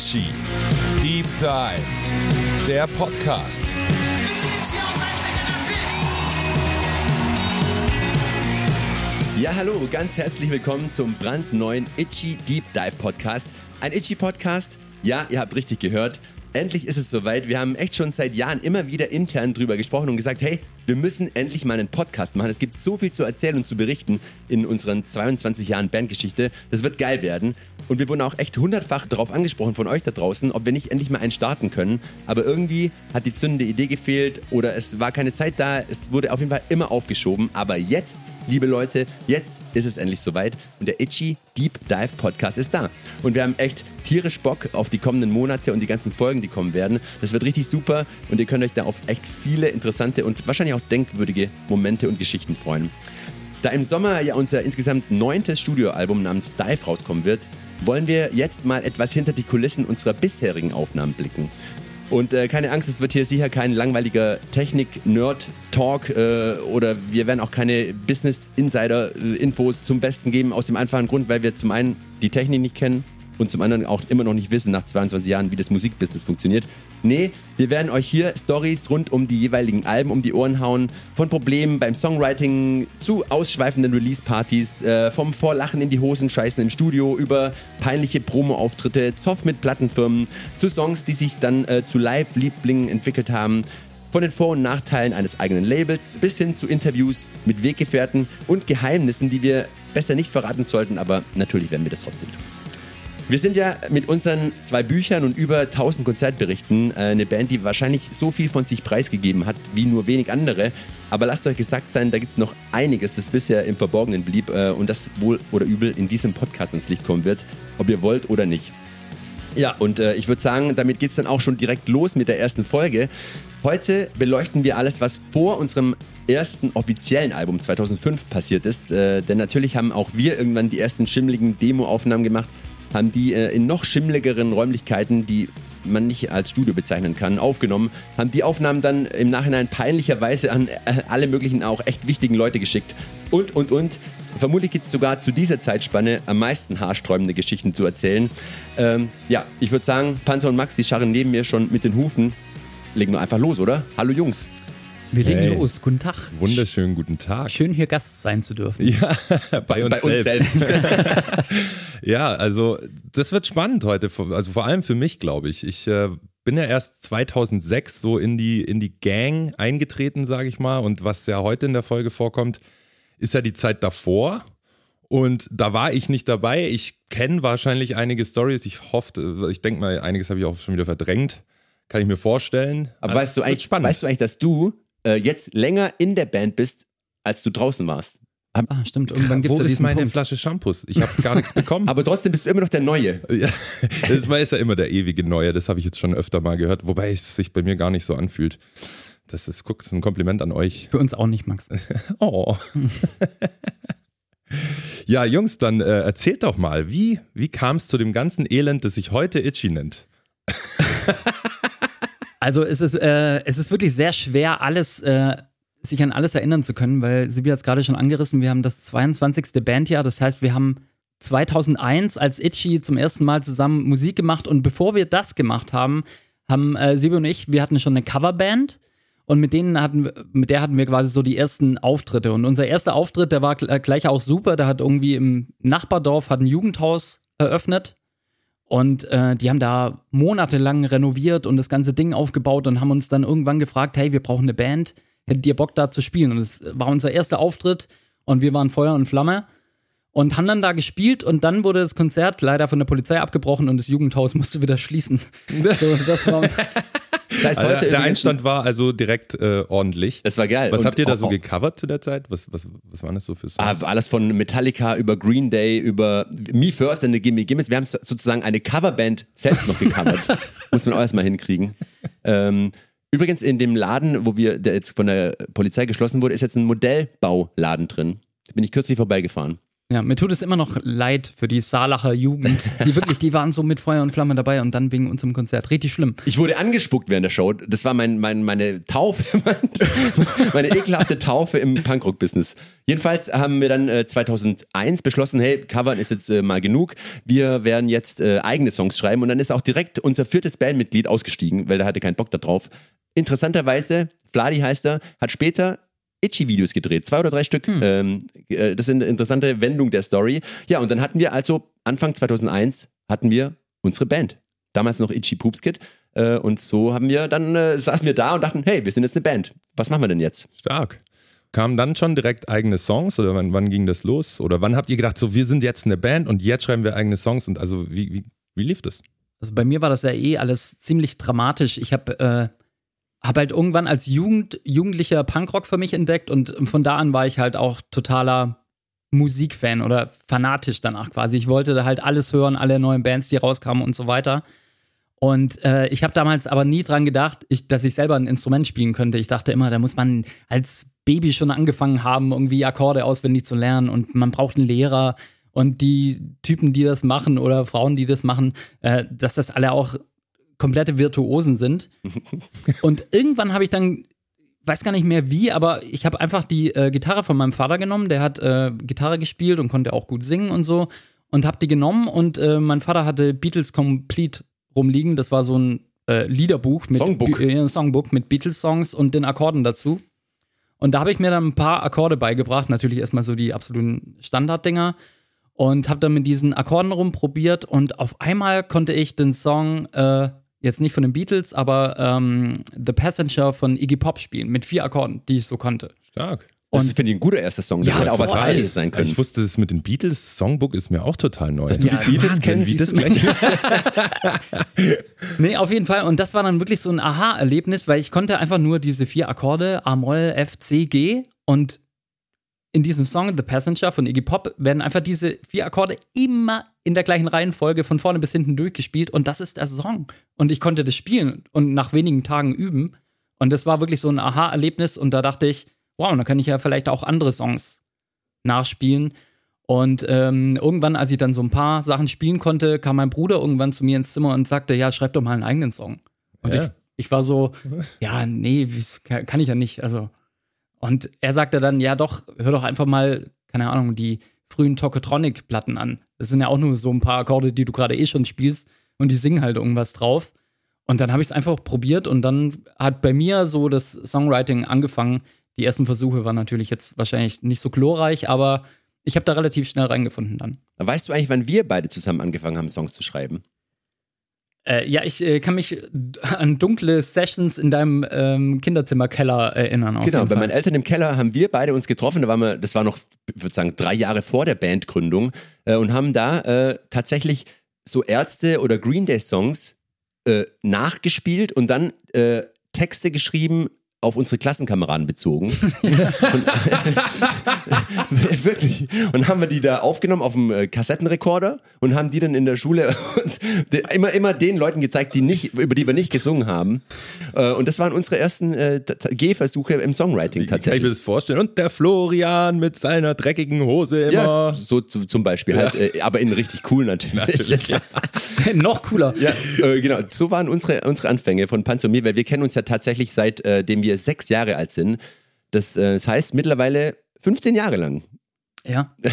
Itchy Deep Dive, der Podcast. Ja, hallo, ganz herzlich willkommen zum brandneuen Itchy Deep Dive Podcast. Ein Itchy Podcast? Ja, ihr habt richtig gehört. Endlich ist es soweit. Wir haben echt schon seit Jahren immer wieder intern drüber gesprochen und gesagt, hey, wir müssen endlich mal einen Podcast machen. Es gibt so viel zu erzählen und zu berichten in unseren 22 Jahren Bandgeschichte. Das wird geil werden. Und wir wurden auch echt hundertfach darauf angesprochen von euch da draußen, ob wir nicht endlich mal einen starten können. Aber irgendwie hat die zündende Idee gefehlt oder es war keine Zeit da. Es wurde auf jeden Fall immer aufgeschoben. Aber jetzt, liebe Leute, jetzt ist es endlich soweit. Und der Itchy Deep Dive Podcast ist da. Und wir haben echt tierisch Bock auf die kommenden Monate und die ganzen Folgen, die kommen werden. Das wird richtig super und ihr könnt euch da auf echt viele interessante und wahrscheinlich auch denkwürdige Momente und Geschichten freuen. Da im Sommer ja unser insgesamt neuntes Studioalbum namens Dive rauskommen wird, wollen wir jetzt mal etwas hinter die Kulissen unserer bisherigen Aufnahmen blicken. Und äh, keine Angst, es wird hier sicher kein langweiliger Technik-Nerd-Talk äh, oder wir werden auch keine Business-Insider-Infos zum Besten geben, aus dem einfachen Grund, weil wir zum einen die Technik nicht kennen und zum anderen auch immer noch nicht wissen nach 22 Jahren, wie das Musikbusiness funktioniert. Nee, wir werden euch hier Stories rund um die jeweiligen Alben um die Ohren hauen, von Problemen beim Songwriting zu ausschweifenden Release-Partys, äh, vom Vorlachen in die Hosen scheißen im Studio über peinliche Promo-Auftritte, Zoff mit Plattenfirmen, zu Songs, die sich dann äh, zu Live-Lieblingen entwickelt haben, von den Vor- und Nachteilen eines eigenen Labels bis hin zu Interviews mit Weggefährten und Geheimnissen, die wir besser nicht verraten sollten, aber natürlich werden wir das trotzdem tun. Wir sind ja mit unseren zwei Büchern und über 1000 Konzertberichten äh, eine Band, die wahrscheinlich so viel von sich preisgegeben hat wie nur wenig andere. Aber lasst euch gesagt sein, da gibt es noch einiges, das bisher im Verborgenen blieb äh, und das wohl oder übel in diesem Podcast ins Licht kommen wird, ob ihr wollt oder nicht. Ja, und äh, ich würde sagen, damit geht es dann auch schon direkt los mit der ersten Folge. Heute beleuchten wir alles, was vor unserem ersten offiziellen Album 2005 passiert ist. Äh, denn natürlich haben auch wir irgendwann die ersten schimmligen Demo-Aufnahmen gemacht haben die äh, in noch schimmligeren Räumlichkeiten, die man nicht als Studio bezeichnen kann, aufgenommen, haben die Aufnahmen dann im Nachhinein peinlicherweise an äh, alle möglichen auch echt wichtigen Leute geschickt und, und, und. Vermutlich gibt es sogar zu dieser Zeitspanne am meisten haarsträubende Geschichten zu erzählen. Ähm, ja, ich würde sagen, Panzer und Max, die scharren neben mir schon mit den Hufen. Legen wir einfach los, oder? Hallo Jungs. Wir legen hey. los. Guten Tag. Wunderschönen guten Tag. Schön hier Gast sein zu dürfen. Ja, bei uns bei selbst. Uns selbst. ja, also das wird spannend heute. Also vor allem für mich, glaube ich. Ich äh, bin ja erst 2006 so in die, in die Gang eingetreten, sage ich mal. Und was ja heute in der Folge vorkommt, ist ja die Zeit davor. Und da war ich nicht dabei. Ich kenne wahrscheinlich einige Stories. Ich hoffe, ich denke mal, einiges habe ich auch schon wieder verdrängt. Kann ich mir vorstellen. Aber also weißt, du eigentlich, weißt du eigentlich, dass du äh, jetzt länger in der Band bist, als du draußen warst. Ah, stimmt. Irgendwann gibt's Wo ja ist meine Punkt. Flasche Shampoos? Ich habe gar nichts bekommen. Aber trotzdem bist du immer noch der Neue. Ja, das ist ja immer der ewige Neue. Das habe ich jetzt schon öfter mal gehört. Wobei es sich bei mir gar nicht so anfühlt. Das ist, guck, das ist ein Kompliment an euch. Für uns auch nicht, Max. oh. ja, Jungs, dann äh, erzählt doch mal, wie, wie kam es zu dem ganzen Elend, das sich heute Itchy nennt? Also es ist, äh, es ist wirklich sehr schwer, alles, äh, sich an alles erinnern zu können, weil Sibi hat es gerade schon angerissen, wir haben das 22. Bandjahr, das heißt, wir haben 2001 als Itchy zum ersten Mal zusammen Musik gemacht. Und bevor wir das gemacht haben, haben äh, Sibi und ich, wir hatten schon eine Coverband. Und mit denen hatten mit der hatten wir quasi so die ersten Auftritte. Und unser erster Auftritt, der war gleich auch super, der hat irgendwie im Nachbardorf hat ein Jugendhaus eröffnet und äh, die haben da monatelang renoviert und das ganze Ding aufgebaut und haben uns dann irgendwann gefragt, hey, wir brauchen eine Band, hättet ihr Bock da zu spielen? Und es war unser erster Auftritt und wir waren Feuer und Flamme und haben dann da gespielt und dann wurde das Konzert leider von der Polizei abgebrochen und das Jugendhaus musste wieder schließen. so, das war also der Einstand war also direkt äh, ordentlich. Das war geil. Was und habt ihr da so gecovert zu der Zeit? Was, was, was waren das so für Songs? Ah, alles von Metallica über Green Day, über Me First and the Gimme Gimmes. Wir haben sozusagen eine Coverband selbst noch gecovert. Muss man auch erstmal hinkriegen. Ähm, übrigens in dem Laden, wo wir, der jetzt von der Polizei geschlossen wurde, ist jetzt ein Modellbauladen drin. Da bin ich kürzlich vorbeigefahren. Ja, mir tut es immer noch leid für die Saarlacher Jugend. Die wirklich, die waren so mit Feuer und Flamme dabei und dann wegen unserem Konzert. Richtig schlimm. Ich wurde angespuckt während der Show. Das war mein, mein, meine Taufe, meine ekelhafte Taufe im Punkrock-Business. Jedenfalls haben wir dann äh, 2001 beschlossen, hey, Covern ist jetzt äh, mal genug. Wir werden jetzt äh, eigene Songs schreiben. Und dann ist auch direkt unser viertes Bandmitglied ausgestiegen, weil der hatte keinen Bock darauf. Interessanterweise, Vladi heißt er, hat später Itchy-Videos gedreht, zwei oder drei Stück. Hm. Ähm, äh, das ist eine interessante Wendung der Story. Ja, und dann hatten wir also Anfang 2001 hatten wir unsere Band. Damals noch Itchy Poops Kid. Äh, und so haben wir dann äh, saßen wir da und dachten, hey, wir sind jetzt eine Band. Was machen wir denn jetzt? Stark. Kamen dann schon direkt eigene Songs oder wann, wann ging das los? Oder wann habt ihr gedacht, so wir sind jetzt eine Band und jetzt schreiben wir eigene Songs und also wie, wie, wie lief das? Also bei mir war das ja eh alles ziemlich dramatisch. Ich habe äh, habe halt irgendwann als Jugend, Jugendlicher Punkrock für mich entdeckt und von da an war ich halt auch totaler Musikfan oder fanatisch danach quasi. Ich wollte da halt alles hören, alle neuen Bands, die rauskamen und so weiter. Und äh, ich habe damals aber nie dran gedacht, ich, dass ich selber ein Instrument spielen könnte. Ich dachte immer, da muss man als Baby schon angefangen haben, irgendwie Akkorde auswendig zu lernen und man braucht einen Lehrer. Und die Typen, die das machen oder Frauen, die das machen, äh, dass das alle auch komplette Virtuosen sind. und irgendwann habe ich dann, weiß gar nicht mehr wie, aber ich habe einfach die äh, Gitarre von meinem Vater genommen. Der hat äh, Gitarre gespielt und konnte auch gut singen und so. Und habe die genommen und äh, mein Vater hatte Beatles Complete rumliegen. Das war so ein äh, Liederbuch mit Songbook. Be Songbook mit Beatles-Songs und den Akkorden dazu. Und da habe ich mir dann ein paar Akkorde beigebracht. Natürlich erstmal so die absoluten Standarddinger. Und habe dann mit diesen Akkorden rumprobiert und auf einmal konnte ich den Song äh, jetzt nicht von den Beatles, aber ähm, The Passenger von Iggy Pop spielen mit vier Akkorden, die ich so konnte. Stark. Und das finde ich ein guter erster Song. Das Ja, hätte auch was. Heiliges sein können. Also ich wusste, das mit den Beatles Songbook ist mir auch total neu. Dass du die Beatles kennst, wie das gleich. Nee, auf jeden Fall. Und das war dann wirklich so ein Aha-Erlebnis, weil ich konnte einfach nur diese vier Akkorde, A-Moll, F, C, G und in diesem Song The Passenger von Iggy Pop werden einfach diese vier Akkorde immer in der gleichen Reihenfolge von vorne bis hinten durchgespielt und das ist der Song. Und ich konnte das spielen und nach wenigen Tagen üben. Und das war wirklich so ein Aha-Erlebnis und da dachte ich, wow, dann kann ich ja vielleicht auch andere Songs nachspielen. Und ähm, irgendwann, als ich dann so ein paar Sachen spielen konnte, kam mein Bruder irgendwann zu mir ins Zimmer und sagte, ja, schreib doch mal einen eigenen Song. Und Ja. ich, ich war so, ja, nee, kann ich ja nicht. Also. Und er sagte dann, ja doch, hör doch einfach mal, keine Ahnung, die frühen Tokotronic-Platten an. Das sind ja auch nur so ein paar Akkorde, die du gerade eh schon spielst und die singen halt irgendwas drauf. Und dann habe ich es einfach probiert und dann hat bei mir so das Songwriting angefangen. Die ersten Versuche waren natürlich jetzt wahrscheinlich nicht so glorreich, aber ich habe da relativ schnell reingefunden dann. Weißt du eigentlich, wann wir beide zusammen angefangen haben, Songs zu schreiben? Äh, ja, ich äh, kann mich an dunkle Sessions in deinem ähm, Kinderzimmerkeller erinnern. Genau, bei meinen Eltern im Keller haben wir beide uns getroffen. Da waren wir, das war noch, ich würde sagen, drei Jahre vor der Bandgründung äh, und haben da äh, tatsächlich so Ärzte oder Green Day Songs äh, nachgespielt und dann äh, Texte geschrieben auf unsere Klassenkameraden bezogen. und, wirklich. Und haben wir die da aufgenommen auf dem äh, Kassettenrekorder und haben die dann in der Schule immer, immer den Leuten gezeigt, die nicht, über die wir nicht gesungen haben. Äh, und das waren unsere ersten äh, Gehversuche im Songwriting Wie kann ich mir tatsächlich. das vorstellen? Und der Florian mit seiner dreckigen Hose immer. Ja, so zu, zum Beispiel halt, äh, aber in richtig cool natürlich. Natürlich, ja. Noch cooler. Ja, genau. So waren unsere, unsere Anfänge von Panzer und mir, weil wir kennen uns ja tatsächlich seitdem wir sechs Jahre alt sind. Das, das heißt mittlerweile 15 Jahre lang. Ja.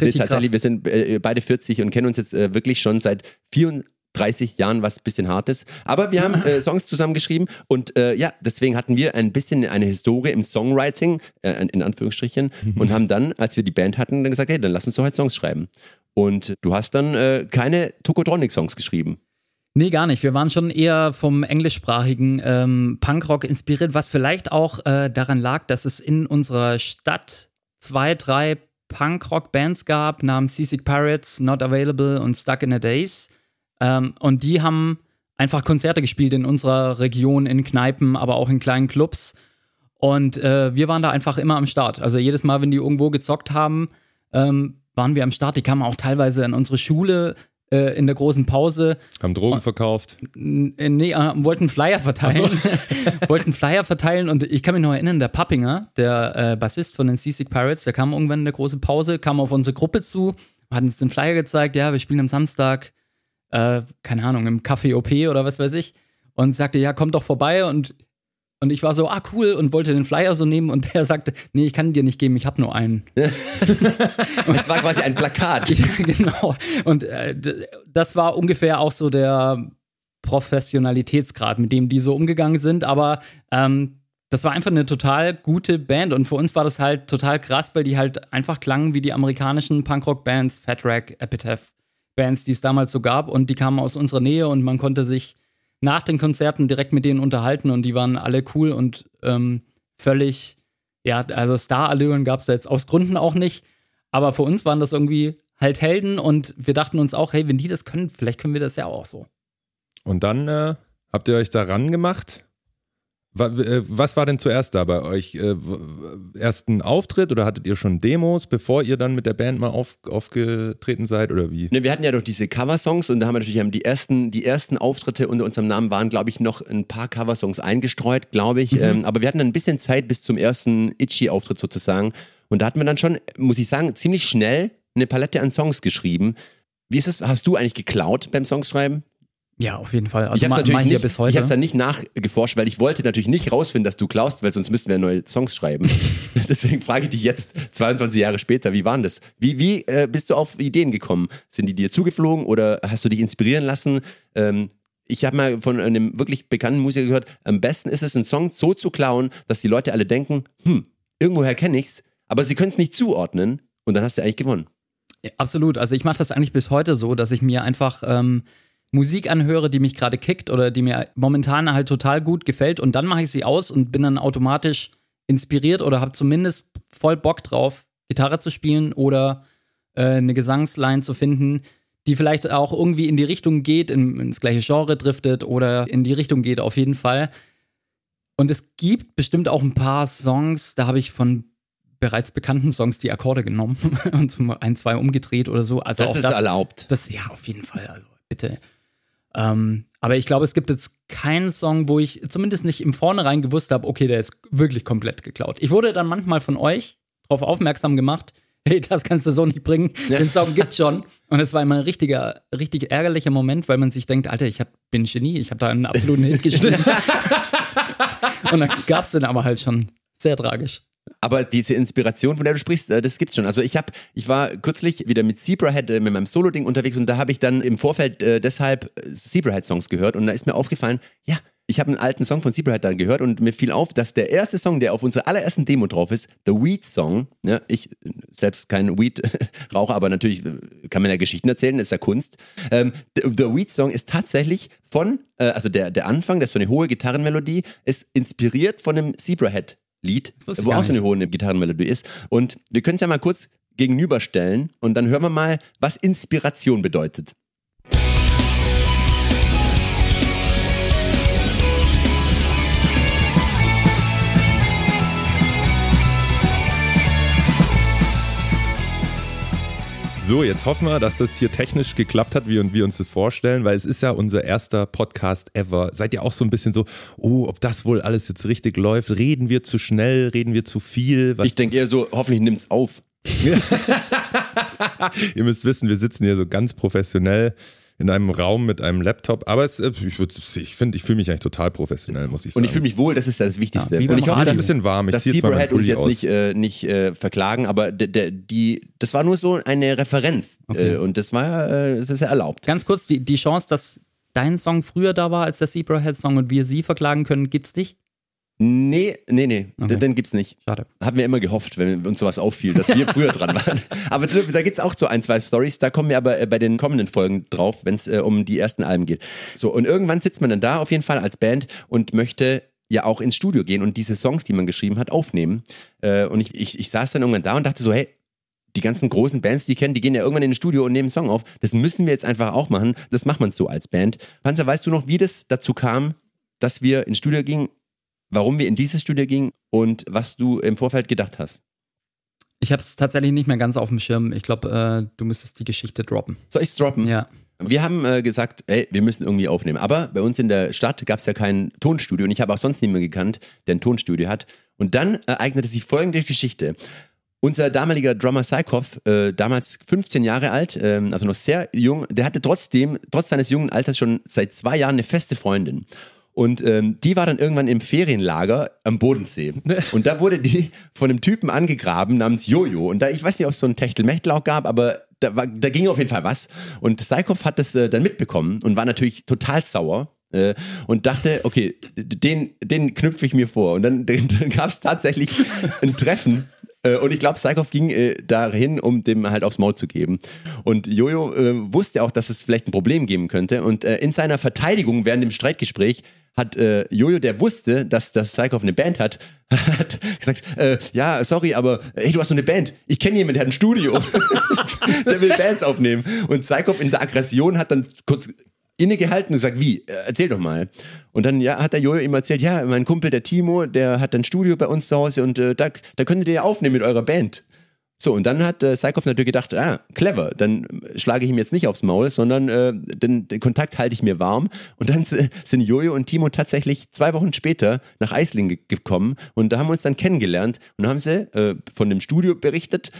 Nee, tatsächlich, krass. wir sind äh, beide 40 und kennen uns jetzt äh, wirklich schon seit 34 Jahren, was ein bisschen hart ist. Aber wir haben äh, Songs zusammen geschrieben und äh, ja, deswegen hatten wir ein bisschen eine Historie im Songwriting, in Anführungsstrichen, und haben dann, als wir die Band hatten, dann gesagt, hey, dann lass uns doch halt Songs schreiben. Und du hast dann keine Tokotronic-Songs geschrieben. Nee, gar nicht. Wir waren schon eher vom englischsprachigen ähm, Punkrock inspiriert, was vielleicht auch äh, daran lag, dass es in unserer Stadt zwei, drei Punkrock-Bands gab, namens Seasick Pirates, Not Available und Stuck in a Days. Ähm, und die haben einfach Konzerte gespielt in unserer Region, in Kneipen, aber auch in kleinen Clubs. Und äh, wir waren da einfach immer am Start. Also jedes Mal, wenn die irgendwo gezockt haben, ähm, waren wir am Start. Die kamen auch teilweise in unsere Schule äh, in der großen Pause. Haben Drogen verkauft? Äh, nee, äh, wollten Flyer verteilen. So. wollten Flyer verteilen und ich kann mich noch erinnern, der Pappinger, der äh, Bassist von den Seasick Pirates, der kam irgendwann in der großen Pause, kam auf unsere Gruppe zu, hat uns den Flyer gezeigt, ja, wir spielen am Samstag, äh, keine Ahnung, im Café OP oder was weiß ich und sagte, ja, kommt doch vorbei und und ich war so, ah, cool, und wollte den Flyer so nehmen und der sagte, nee, ich kann dir nicht geben, ich habe nur einen. Es war quasi ein Plakat. ja, genau. Und äh, das war ungefähr auch so der Professionalitätsgrad, mit dem die so umgegangen sind. Aber ähm, das war einfach eine total gute Band und für uns war das halt total krass, weil die halt einfach klangen wie die amerikanischen Punkrock-Bands, Fat Rack, Epitaph-Bands, die es damals so gab und die kamen aus unserer Nähe und man konnte sich nach den Konzerten direkt mit denen unterhalten und die waren alle cool und ähm, völlig, ja, also Star-Allüren gab es da jetzt aus Gründen auch nicht. Aber für uns waren das irgendwie halt Helden und wir dachten uns auch, hey, wenn die das können, vielleicht können wir das ja auch so. Und dann äh, habt ihr euch da ran gemacht was war denn zuerst da bei euch? Äh, ersten Auftritt oder hattet ihr schon Demos, bevor ihr dann mit der Band mal auf, aufgetreten seid oder wie? Ne, wir hatten ja doch diese Coversongs und da haben wir natürlich haben die ersten, die ersten Auftritte unter unserem Namen waren, glaube ich, noch ein paar Coversongs eingestreut, glaube ich. Mhm. Ähm, aber wir hatten dann ein bisschen Zeit bis zum ersten Itchy-Auftritt sozusagen. Und da hatten wir dann schon, muss ich sagen, ziemlich schnell eine Palette an Songs geschrieben. Wie ist das? Hast du eigentlich geklaut beim Songschreiben? Ja, auf jeden Fall. Also ich habe natürlich nicht, bis heute. Ich habe dann nicht nachgeforscht, weil ich wollte natürlich nicht rausfinden, dass du klaust, weil sonst müssten wir neue Songs schreiben. Deswegen frage ich dich jetzt, 22 Jahre später, wie waren das? Wie, wie äh, bist du auf Ideen gekommen? Sind die dir zugeflogen oder hast du dich inspirieren lassen? Ähm, ich habe mal von einem wirklich bekannten Musiker gehört, am besten ist es, einen Song so zu klauen, dass die Leute alle denken, hm, irgendwoher kenne ich's, aber sie können es nicht zuordnen und dann hast du eigentlich gewonnen. Ja, absolut. Also ich mache das eigentlich bis heute so, dass ich mir einfach ähm, Musik anhöre, die mich gerade kickt oder die mir momentan halt total gut gefällt und dann mache ich sie aus und bin dann automatisch inspiriert oder habe zumindest voll Bock drauf, Gitarre zu spielen oder äh, eine Gesangsline zu finden, die vielleicht auch irgendwie in die Richtung geht, in, ins gleiche Genre driftet oder in die Richtung geht auf jeden Fall. Und es gibt bestimmt auch ein paar Songs, da habe ich von bereits bekannten Songs die Akkorde genommen und ein, zwei umgedreht oder so. Also das ist das, erlaubt. Das, ja, auf jeden Fall. Also bitte. Ähm, aber ich glaube, es gibt jetzt keinen Song, wo ich zumindest nicht im Vornherein gewusst habe, okay, der ist wirklich komplett geklaut. Ich wurde dann manchmal von euch darauf aufmerksam gemacht, hey, das kannst du so nicht bringen, den Song gibt's schon. Und es war immer ein richtiger, richtig ärgerlicher Moment, weil man sich denkt, Alter, ich hab, bin Genie, ich habe da einen absoluten Hit geschrieben. Und dann gab's den aber halt schon. Sehr tragisch. Aber diese Inspiration, von der du sprichst, äh, das gibt's schon. Also ich habe, ich war kürzlich wieder mit Zebrahead äh, mit meinem Solo-Ding unterwegs und da habe ich dann im Vorfeld äh, deshalb äh, Zebrahead-Songs gehört und da ist mir aufgefallen, ja, ich habe einen alten Song von Zebrahead dann gehört und mir fiel auf, dass der erste Song, der auf unserer allerersten Demo drauf ist, The Weed Song, ja, ich selbst kein Weed rauche, aber natürlich kann man ja Geschichten erzählen, ist ja Kunst. Ähm, the, the, Weed Song ist tatsächlich von, äh, also der, der Anfang, das ist so eine hohe Gitarrenmelodie, ist inspiriert von einem Zebrahead Lied, wo auch so eine hohe Gitarrenmelodie ist. Und wir können es ja mal kurz gegenüberstellen und dann hören wir mal, was Inspiration bedeutet. So, jetzt hoffen wir, dass das hier technisch geklappt hat, wie wir uns das vorstellen, weil es ist ja unser erster Podcast ever. Seid ihr auch so ein bisschen so, oh, ob das wohl alles jetzt richtig läuft? Reden wir zu schnell? Reden wir zu viel? Was ich denke eher so, hoffentlich nimmt es auf. ihr müsst wissen, wir sitzen hier so ganz professionell in einem Raum mit einem Laptop. Aber es, äh, ich, ich finde, ich fühle mich eigentlich total professionell, muss ich sagen. Und ich fühle mich wohl, das ist das Wichtigste. Ja, und ich hoffe, dass, ein bisschen warm. Ich dass Zebrahead uns jetzt aus. nicht, äh, nicht äh, verklagen, aber die, das war nur so eine Referenz. Okay. Äh, und das war, äh, das ist ja erlaubt. Ganz kurz, die, die Chance, dass dein Song früher da war als der Zebrahead-Song und wir sie verklagen können, gibt es nicht? Nee, nee, nee, okay. den gibt's nicht. Schade. Haben wir immer gehofft, wenn uns sowas auffiel, dass wir früher dran waren. Aber da gibt's auch so ein, zwei Stories, da kommen wir aber äh, bei den kommenden Folgen drauf, wenn es äh, um die ersten Alben geht. So, und irgendwann sitzt man dann da auf jeden Fall als Band und möchte ja auch ins Studio gehen und diese Songs, die man geschrieben hat, aufnehmen. Äh, und ich, ich, ich saß dann irgendwann da und dachte so, hey, die ganzen großen Bands, die kennen, die gehen ja irgendwann in ein Studio und nehmen einen Song auf. Das müssen wir jetzt einfach auch machen. Das macht man so als Band. Panzer, weißt du noch, wie das dazu kam, dass wir ins Studio gingen warum wir in dieses Studio gingen und was du im Vorfeld gedacht hast. Ich habe es tatsächlich nicht mehr ganz auf dem Schirm. Ich glaube, äh, du müsstest die Geschichte droppen. Soll ich es droppen? Ja. wir haben äh, gesagt, ey, wir müssen irgendwie aufnehmen. Aber bei uns in der Stadt gab es ja kein Tonstudio und ich habe auch sonst niemanden gekannt, der ein Tonstudio hat. Und dann ereignete sich folgende Geschichte. Unser damaliger Drummer Saikov, äh, damals 15 Jahre alt, äh, also noch sehr jung, der hatte trotzdem, trotz seines jungen Alters schon seit zwei Jahren eine feste Freundin. Und ähm, die war dann irgendwann im Ferienlager am Bodensee. Und da wurde die von einem Typen angegraben namens Jojo. Und da, ich weiß nicht, ob es so ein Techtelmechtel auch gab, aber da, war, da ging auf jeden Fall was. Und Saikov hat das äh, dann mitbekommen und war natürlich total sauer äh, und dachte, okay, den, den knüpfe ich mir vor. Und dann, dann gab es tatsächlich ein Treffen äh, und ich glaube, Saikov ging äh, dahin, um dem halt aufs Maul zu geben. Und Jojo äh, wusste auch, dass es vielleicht ein Problem geben könnte. Und äh, in seiner Verteidigung während dem Streitgespräch hat äh, Jojo, der wusste, dass das Saikov eine Band hat, hat gesagt, äh, ja, sorry, aber hey, du hast so eine Band. Ich kenne jemanden, der hat ein Studio. der will Bands aufnehmen. Und Saikov in der Aggression hat dann kurz innegehalten und gesagt, wie? Äh, erzähl doch mal. Und dann ja, hat der Jojo ihm erzählt, ja, mein Kumpel, der Timo, der hat ein Studio bei uns zu Hause und äh, da, da könntet ihr ja aufnehmen mit eurer Band. So, und dann hat äh, Saikov natürlich gedacht, ah, clever, dann schlage ich ihm jetzt nicht aufs Maul, sondern äh, den, den Kontakt halte ich mir warm. Und dann sind Jojo und Timo tatsächlich zwei Wochen später nach Eisling gekommen und da haben wir uns dann kennengelernt und haben sie äh, von dem Studio berichtet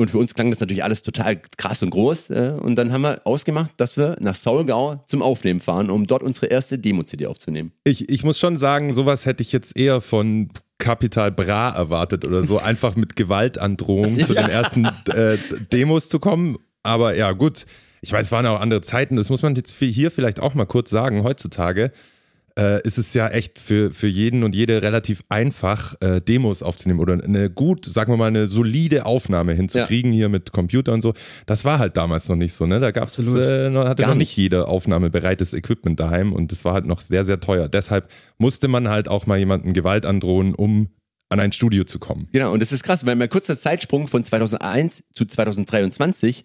und für uns klang das natürlich alles total krass und groß. Äh, und dann haben wir ausgemacht, dass wir nach Saulgau zum Aufnehmen fahren, um dort unsere erste Demo-CD aufzunehmen. Ich, ich muss schon sagen, sowas hätte ich jetzt eher von Capital Bra erwartet oder so, einfach mit Gewaltandrohung ja. zu den ersten äh, Demos zu kommen. Aber ja, gut. Ich weiß, es waren auch andere Zeiten. Das muss man jetzt hier vielleicht auch mal kurz sagen. Heutzutage äh, ist es ja echt für, für jeden und jede relativ einfach, äh, Demos aufzunehmen oder eine gut, sagen wir mal, eine solide Aufnahme hinzukriegen ja. hier mit Computer und so. Das war halt damals noch nicht so, ne? Da gab's, äh, hatte Gar noch nicht jede Aufnahme bereites Equipment daheim und das war halt noch sehr, sehr teuer. Deshalb musste man halt auch mal jemanden Gewalt androhen, um an ein Studio zu kommen. Genau, und das ist krass, weil mein kurzer Zeitsprung von 2001 zu 2023,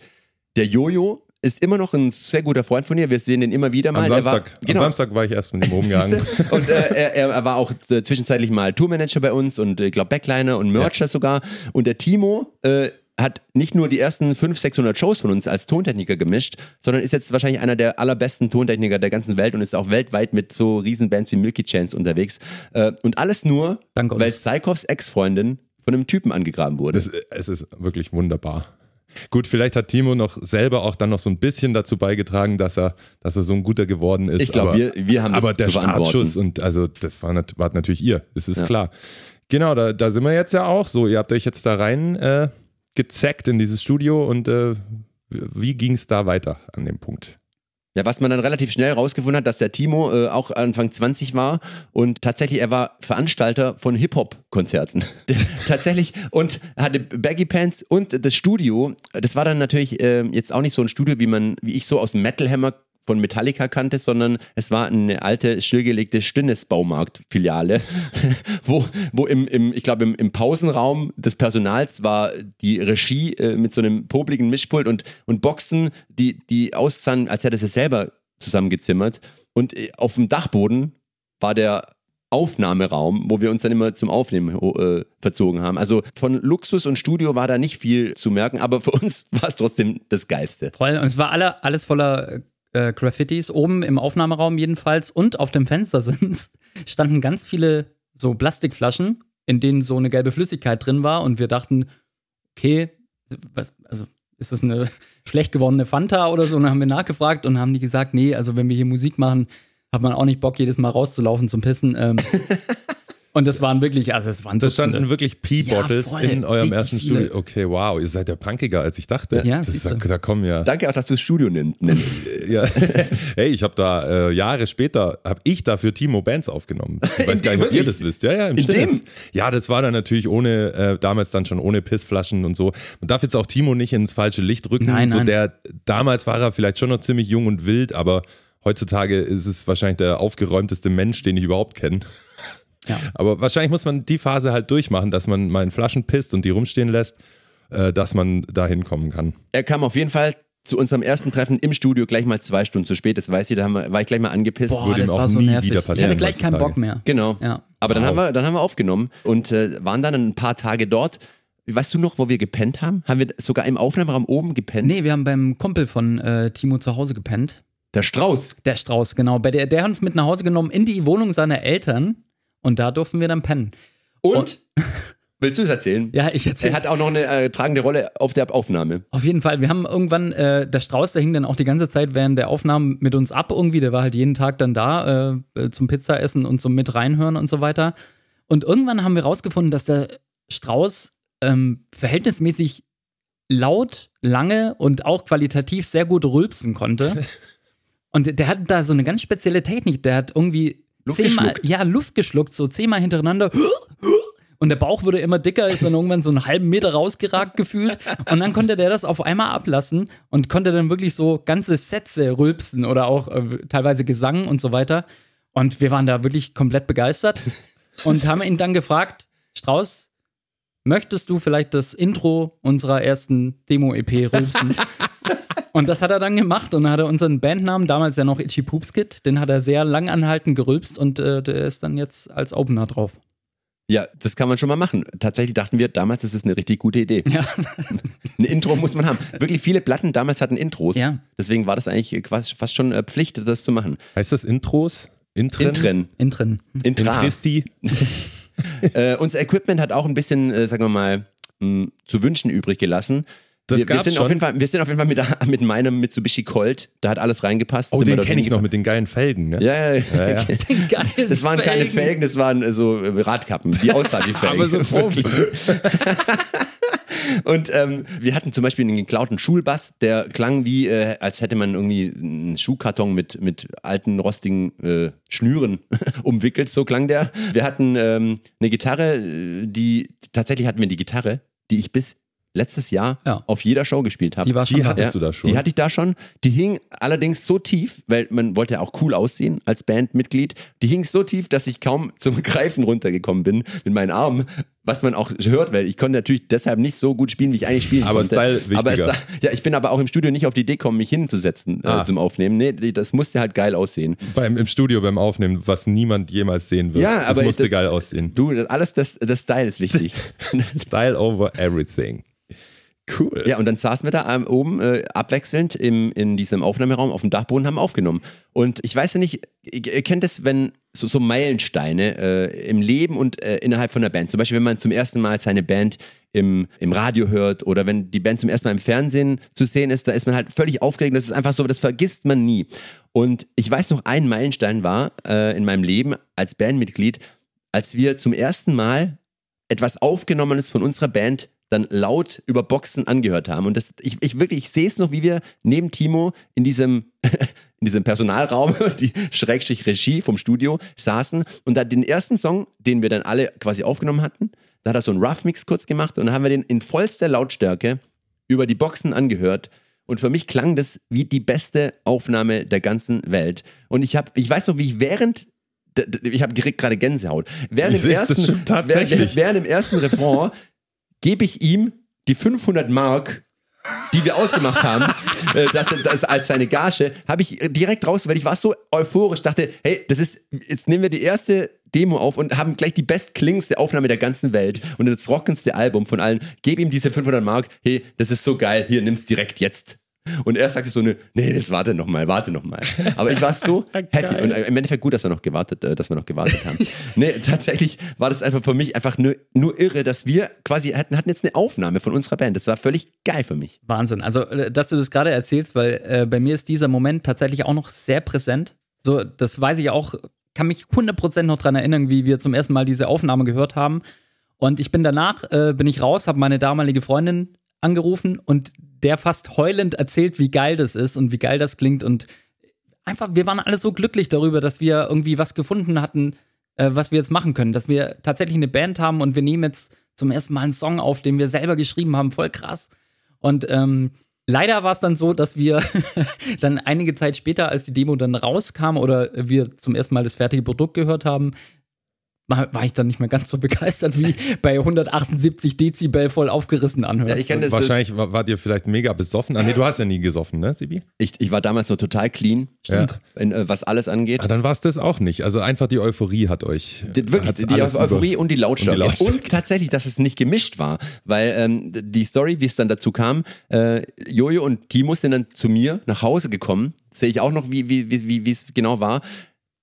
der Jojo ist immer noch ein sehr guter Freund von dir. Wir sehen den immer wieder mal. Am Samstag, war, genau. am Samstag war ich erst mit ihm umgegangen. und äh, er, er, war auch äh, zwischenzeitlich mal Tourmanager bei uns und ich äh, glaube Backliner und Mercher ja. sogar. Und der Timo äh, hat nicht nur die ersten 500, 600 Shows von uns als Tontechniker gemischt, sondern ist jetzt wahrscheinlich einer der allerbesten Tontechniker der ganzen Welt und ist auch weltweit mit so Riesenbands wie Milky Chance unterwegs. Äh, und alles nur, weil Psychos Ex-Freundin von einem Typen angegraben wurde. Das, es ist wirklich wunderbar. Gut, vielleicht hat Timo noch selber auch dann noch so ein bisschen dazu beigetragen, dass er, dass er so ein guter geworden ist. Ich glaube, wir, wir haben aber das Aber der Startschuss und also das war, war natürlich ihr, das ist ja. klar. Genau, da, da sind wir jetzt ja auch so. Ihr habt euch jetzt da rein äh, gezeckt in dieses Studio und äh, wie ging es da weiter an dem Punkt? Ja, was man dann relativ schnell rausgefunden hat, dass der Timo äh, auch Anfang 20 war und tatsächlich er war Veranstalter von Hip-Hop-Konzerten. tatsächlich und hatte Baggy Pants und das Studio, das war dann natürlich äh, jetzt auch nicht so ein Studio, wie man, wie ich so aus dem Metal Hammer von Metallica kannte, sondern es war eine alte, stillgelegte Stinnes-Baumarkt-Filiale, wo, wo im, im ich glaube, im, im, Pausenraum des Personals war die Regie äh, mit so einem popligen Mischpult und, und Boxen, die, die aussahen, als hätte es selber zusammengezimmert. Und äh, auf dem Dachboden war der Aufnahmeraum, wo wir uns dann immer zum Aufnehmen äh, verzogen haben. Also von Luxus und Studio war da nicht viel zu merken, aber für uns war es trotzdem das Geilste. Voll, und es war alle, alles voller äh, Graffitis, oben im Aufnahmeraum jedenfalls. Und auf dem Fenster sind, standen ganz viele so Plastikflaschen, in denen so eine gelbe Flüssigkeit drin war. Und wir dachten, okay, was, also ist das eine schlecht gewordene Fanta oder so? Und dann haben wir nachgefragt und haben die gesagt, nee, also wenn wir hier Musik machen, hat man auch nicht Bock, jedes Mal rauszulaufen zum Pissen. Ähm, Und das waren wirklich, also es waren Das standen wirklich Pee-Bottles ja, in eurem ersten viele. Studio. Okay, wow, ihr seid ja punkiger, als ich dachte. Ja, das ist, da, da kommen ja. Danke auch, dass du das Studio nennst. ja. hey, ich habe da äh, Jahre später, habe ich dafür Timo Bands aufgenommen. Ich weiß gar nicht, ob ihr das wisst. Ja, ja, im in dem? Ja, das war dann natürlich ohne, äh, damals dann schon ohne Pissflaschen und so. Man darf jetzt auch Timo nicht ins falsche Licht rücken. Nein, so nein. Der, damals war er vielleicht schon noch ziemlich jung und wild, aber heutzutage ist es wahrscheinlich der aufgeräumteste Mensch, den ich überhaupt kenne. Ja. Aber wahrscheinlich muss man die Phase halt durchmachen, dass man mal in Flaschen pisst und die rumstehen lässt, äh, dass man da hinkommen kann. Er kam auf jeden Fall zu unserem ersten Treffen im Studio gleich mal zwei Stunden zu spät. Das weiß ich, da wir, war ich gleich mal angepisst. Boah, Würde das ihm auch war so nie nervig. wieder passieren. Ich hatte gleich keinen Bock mehr. Genau. Ja. Aber dann, wow. haben wir, dann haben wir aufgenommen und äh, waren dann ein paar Tage dort. Weißt du noch, wo wir gepennt haben? Haben wir sogar im Aufnahmeraum oben gepennt? Nee, wir haben beim Kumpel von äh, Timo zu Hause gepennt. Der Strauß. Der Strauß, genau. Bei der, der hat uns mit nach Hause genommen in die Wohnung seiner Eltern und da durften wir dann pennen. Und, und willst du es erzählen? Ja, ich erzähle. Er hat auch noch eine äh, tragende Rolle auf der Aufnahme. Auf jeden Fall. Wir haben irgendwann, äh, der Strauß, der hing dann auch die ganze Zeit während der Aufnahmen mit uns ab irgendwie. Der war halt jeden Tag dann da äh, äh zum Pizzaessen und zum mit reinhören und so weiter. Und irgendwann haben wir rausgefunden, dass der Strauß ähm, verhältnismäßig laut, lange und auch qualitativ sehr gut rülpsen konnte. Und der hat da so eine ganz spezielle Technik. Der hat irgendwie Luft zehnmal, geschluckt. ja, Luft geschluckt, so zehnmal hintereinander. Und der Bauch wurde immer dicker, ist dann irgendwann so einen halben Meter rausgeragt gefühlt. Und dann konnte der das auf einmal ablassen und konnte dann wirklich so ganze Sätze rülpsen oder auch äh, teilweise Gesang und so weiter. Und wir waren da wirklich komplett begeistert und haben ihn dann gefragt, Strauß, möchtest du vielleicht das Intro unserer ersten Demo-EP rülpsen? Und das hat er dann gemacht und dann hat er unseren Bandnamen, damals ja noch Itchy Poops Kid, den hat er sehr lang anhaltend gerülpst und äh, der ist dann jetzt als Opener drauf. Ja, das kann man schon mal machen. Tatsächlich dachten wir damals, das ist eine richtig gute Idee. Ja. Ein Intro muss man haben. Wirklich viele Platten damals hatten Intros. Ja. Deswegen war das eigentlich quasi fast schon äh, Pflicht, das zu machen. Heißt das Intros? Intren? Intren. Intren. Intra. Intristi? Äh, unser Equipment hat auch ein bisschen, äh, sagen wir mal, mh, zu wünschen übrig gelassen. Das wir, wir, sind schon. auf jeden Fall, wir sind auf jeden Fall mit, mit meinem Mitsubishi Colt, da hat alles reingepasst. Oh, den kenne ich noch mit den geilen Felgen. Ne? Ja, ja, ja. ja. Den geilen Das waren keine Felgen, das waren äh, so äh, Radkappen, die aussahen wie Felgen. Aber so. Wirklich. Und ähm, wir hatten zum Beispiel einen geklauten Schulbass, der klang wie, äh, als hätte man irgendwie einen Schuhkarton mit, mit alten, rostigen äh, Schnüren umwickelt. So klang der. Wir hatten ähm, eine Gitarre, äh, die, tatsächlich hatten wir die Gitarre, die ich bis letztes Jahr Ja. auf jeder Show gespielt habe. Die war schon Die hattest du da schon. Die hatte ich da schon. Die hing allerdings so tief, weil man wollte ja auch cool aussehen als Bandmitglied. Die hing so tief, dass ich kaum zum Greifen runtergekommen bin mit meinen Armen. Was man auch hört, weil ich konnte natürlich deshalb nicht so gut spielen, wie ich eigentlich spielen Aber konnte. Style aber es, wichtiger. ja, ich bin aber auch im Studio nicht auf die Idee gekommen, mich hinzusetzen äh, Ah. zum Aufnehmen. Nee, das musste halt geil aussehen. Beim, Im Studio beim Aufnehmen, was niemand jemals sehen wird. Ja, das aber musste das- geil aussehen. Du, das, alles das, das Style ist wichtig. Style over everything. Cool. Ja, und dann saßen wir da ähm, oben äh, abwechselnd im, in diesem Aufnahmeraum auf dem Dachboden, haben aufgenommen. Und ich weiß ja nicht, ihr, kennt das, wenn so, so Meilensteine äh, im Leben und äh, innerhalb von der Band. Zum Beispiel, wenn man zum ersten Mal seine Band im, im Radio hört oder wenn die Band zum ersten Mal im Fernsehen zu sehen ist, da ist man halt völlig aufgeregt. Das ist einfach so, das vergisst man nie. Und ich weiß noch, ein Meilenstein war äh, in meinem Leben als Bandmitglied, als wir zum ersten Mal etwas Aufgenommenes von unserer Band dann laut über Boxen angehört haben. Und das, ich, ich wirklich, ich sehe es noch, wie wir neben Timo in diesem, in diesem Personalraum, die Schrägstrich Regie vom Studio, saßen und da den ersten Song, den wir dann alle quasi aufgenommen hatten, da hat er so einen Rough Mix kurz gemacht und dann haben wir den in vollster Lautstärke über die Boxen angehört. Und für mich klang das wie die beste Aufnahme der ganzen Welt. Und ich habe, ich weiß noch, wie ich während ich habe direkt gerade Gänsehaut. Während Ich das ersten. Während, während dem ersten Refrain gebe ich ihm die 500 Mark, die wir ausgemacht haben, äh, das, das als seine Gage, habe ich direkt raus, weil ich war so euphorisch, dachte, hey, das ist, jetzt nehmen wir die erste Demo auf und haben gleich die bestklingendste Aufnahme der ganzen Welt und das rockendste Album von allen. Gebe ihm diese 500 Mark, hey, das ist so geil, hier, nimm's direkt jetzt. Und er sagte so, ne, nee, das warte noch mal, warte noch mal. Aber ich war so happy und im Endeffekt gut, dass wir noch gewartet, äh, dass wir noch gewartet haben. nee, tatsächlich war das einfach für mich einfach nur, nur irre, dass wir quasi hatten, hatten jetzt eine Aufnahme von unserer Band. Das war völlig geil für mich. Wahnsinn. Also, äh, dass du das gerade erzählst, weil äh, bei mir ist dieser Moment tatsächlich auch noch sehr präsent. So, das weiß ich auch, kann mich 100% noch dran erinnern, wie wir zum ersten Mal diese Aufnahme gehört haben. Und ich bin danach, äh, bin ich raus, habe meine damalige Freundin angerufen und der fast heulend erzählt, wie geil das ist und wie geil das klingt. Und einfach, wir waren alle so glücklich darüber, dass wir irgendwie was gefunden hatten, äh, was wir jetzt machen können. Dass wir tatsächlich eine Band haben und wir nehmen jetzt zum ersten Mal einen Song auf, den wir selber geschrieben haben. Voll krass. Und ähm, leider war es dann so, dass wir dann einige Zeit später, als die Demo dann rauskam oder wir zum ersten Mal das fertige Produkt gehört haben, war, ich dann nicht mehr ganz so begeistert wie bei 178 Dezibel voll aufgerissen anhören. Ja, ich kann das, Wahrscheinlich war, wart ihr vielleicht mega besoffen. Ah, nee, du hast ja nie gesoffen, ne, Sibi? ich, ich war damals noch total clean, Stimmt. in, äh, was alles angeht. Ah, dann war es das auch nicht. Also einfach die Euphorie hat euch. Die, wirklich, die Euphorie über- und die Lautstärke. Und Und, tatsächlich, dass es nicht gemischt war. Weil ähm, die Story, wie es dann dazu kam, äh, Jojo und Timo sind dann zu mir nach Hause gekommen. Sehe ich auch noch, wie wie wie wie wie es genau war.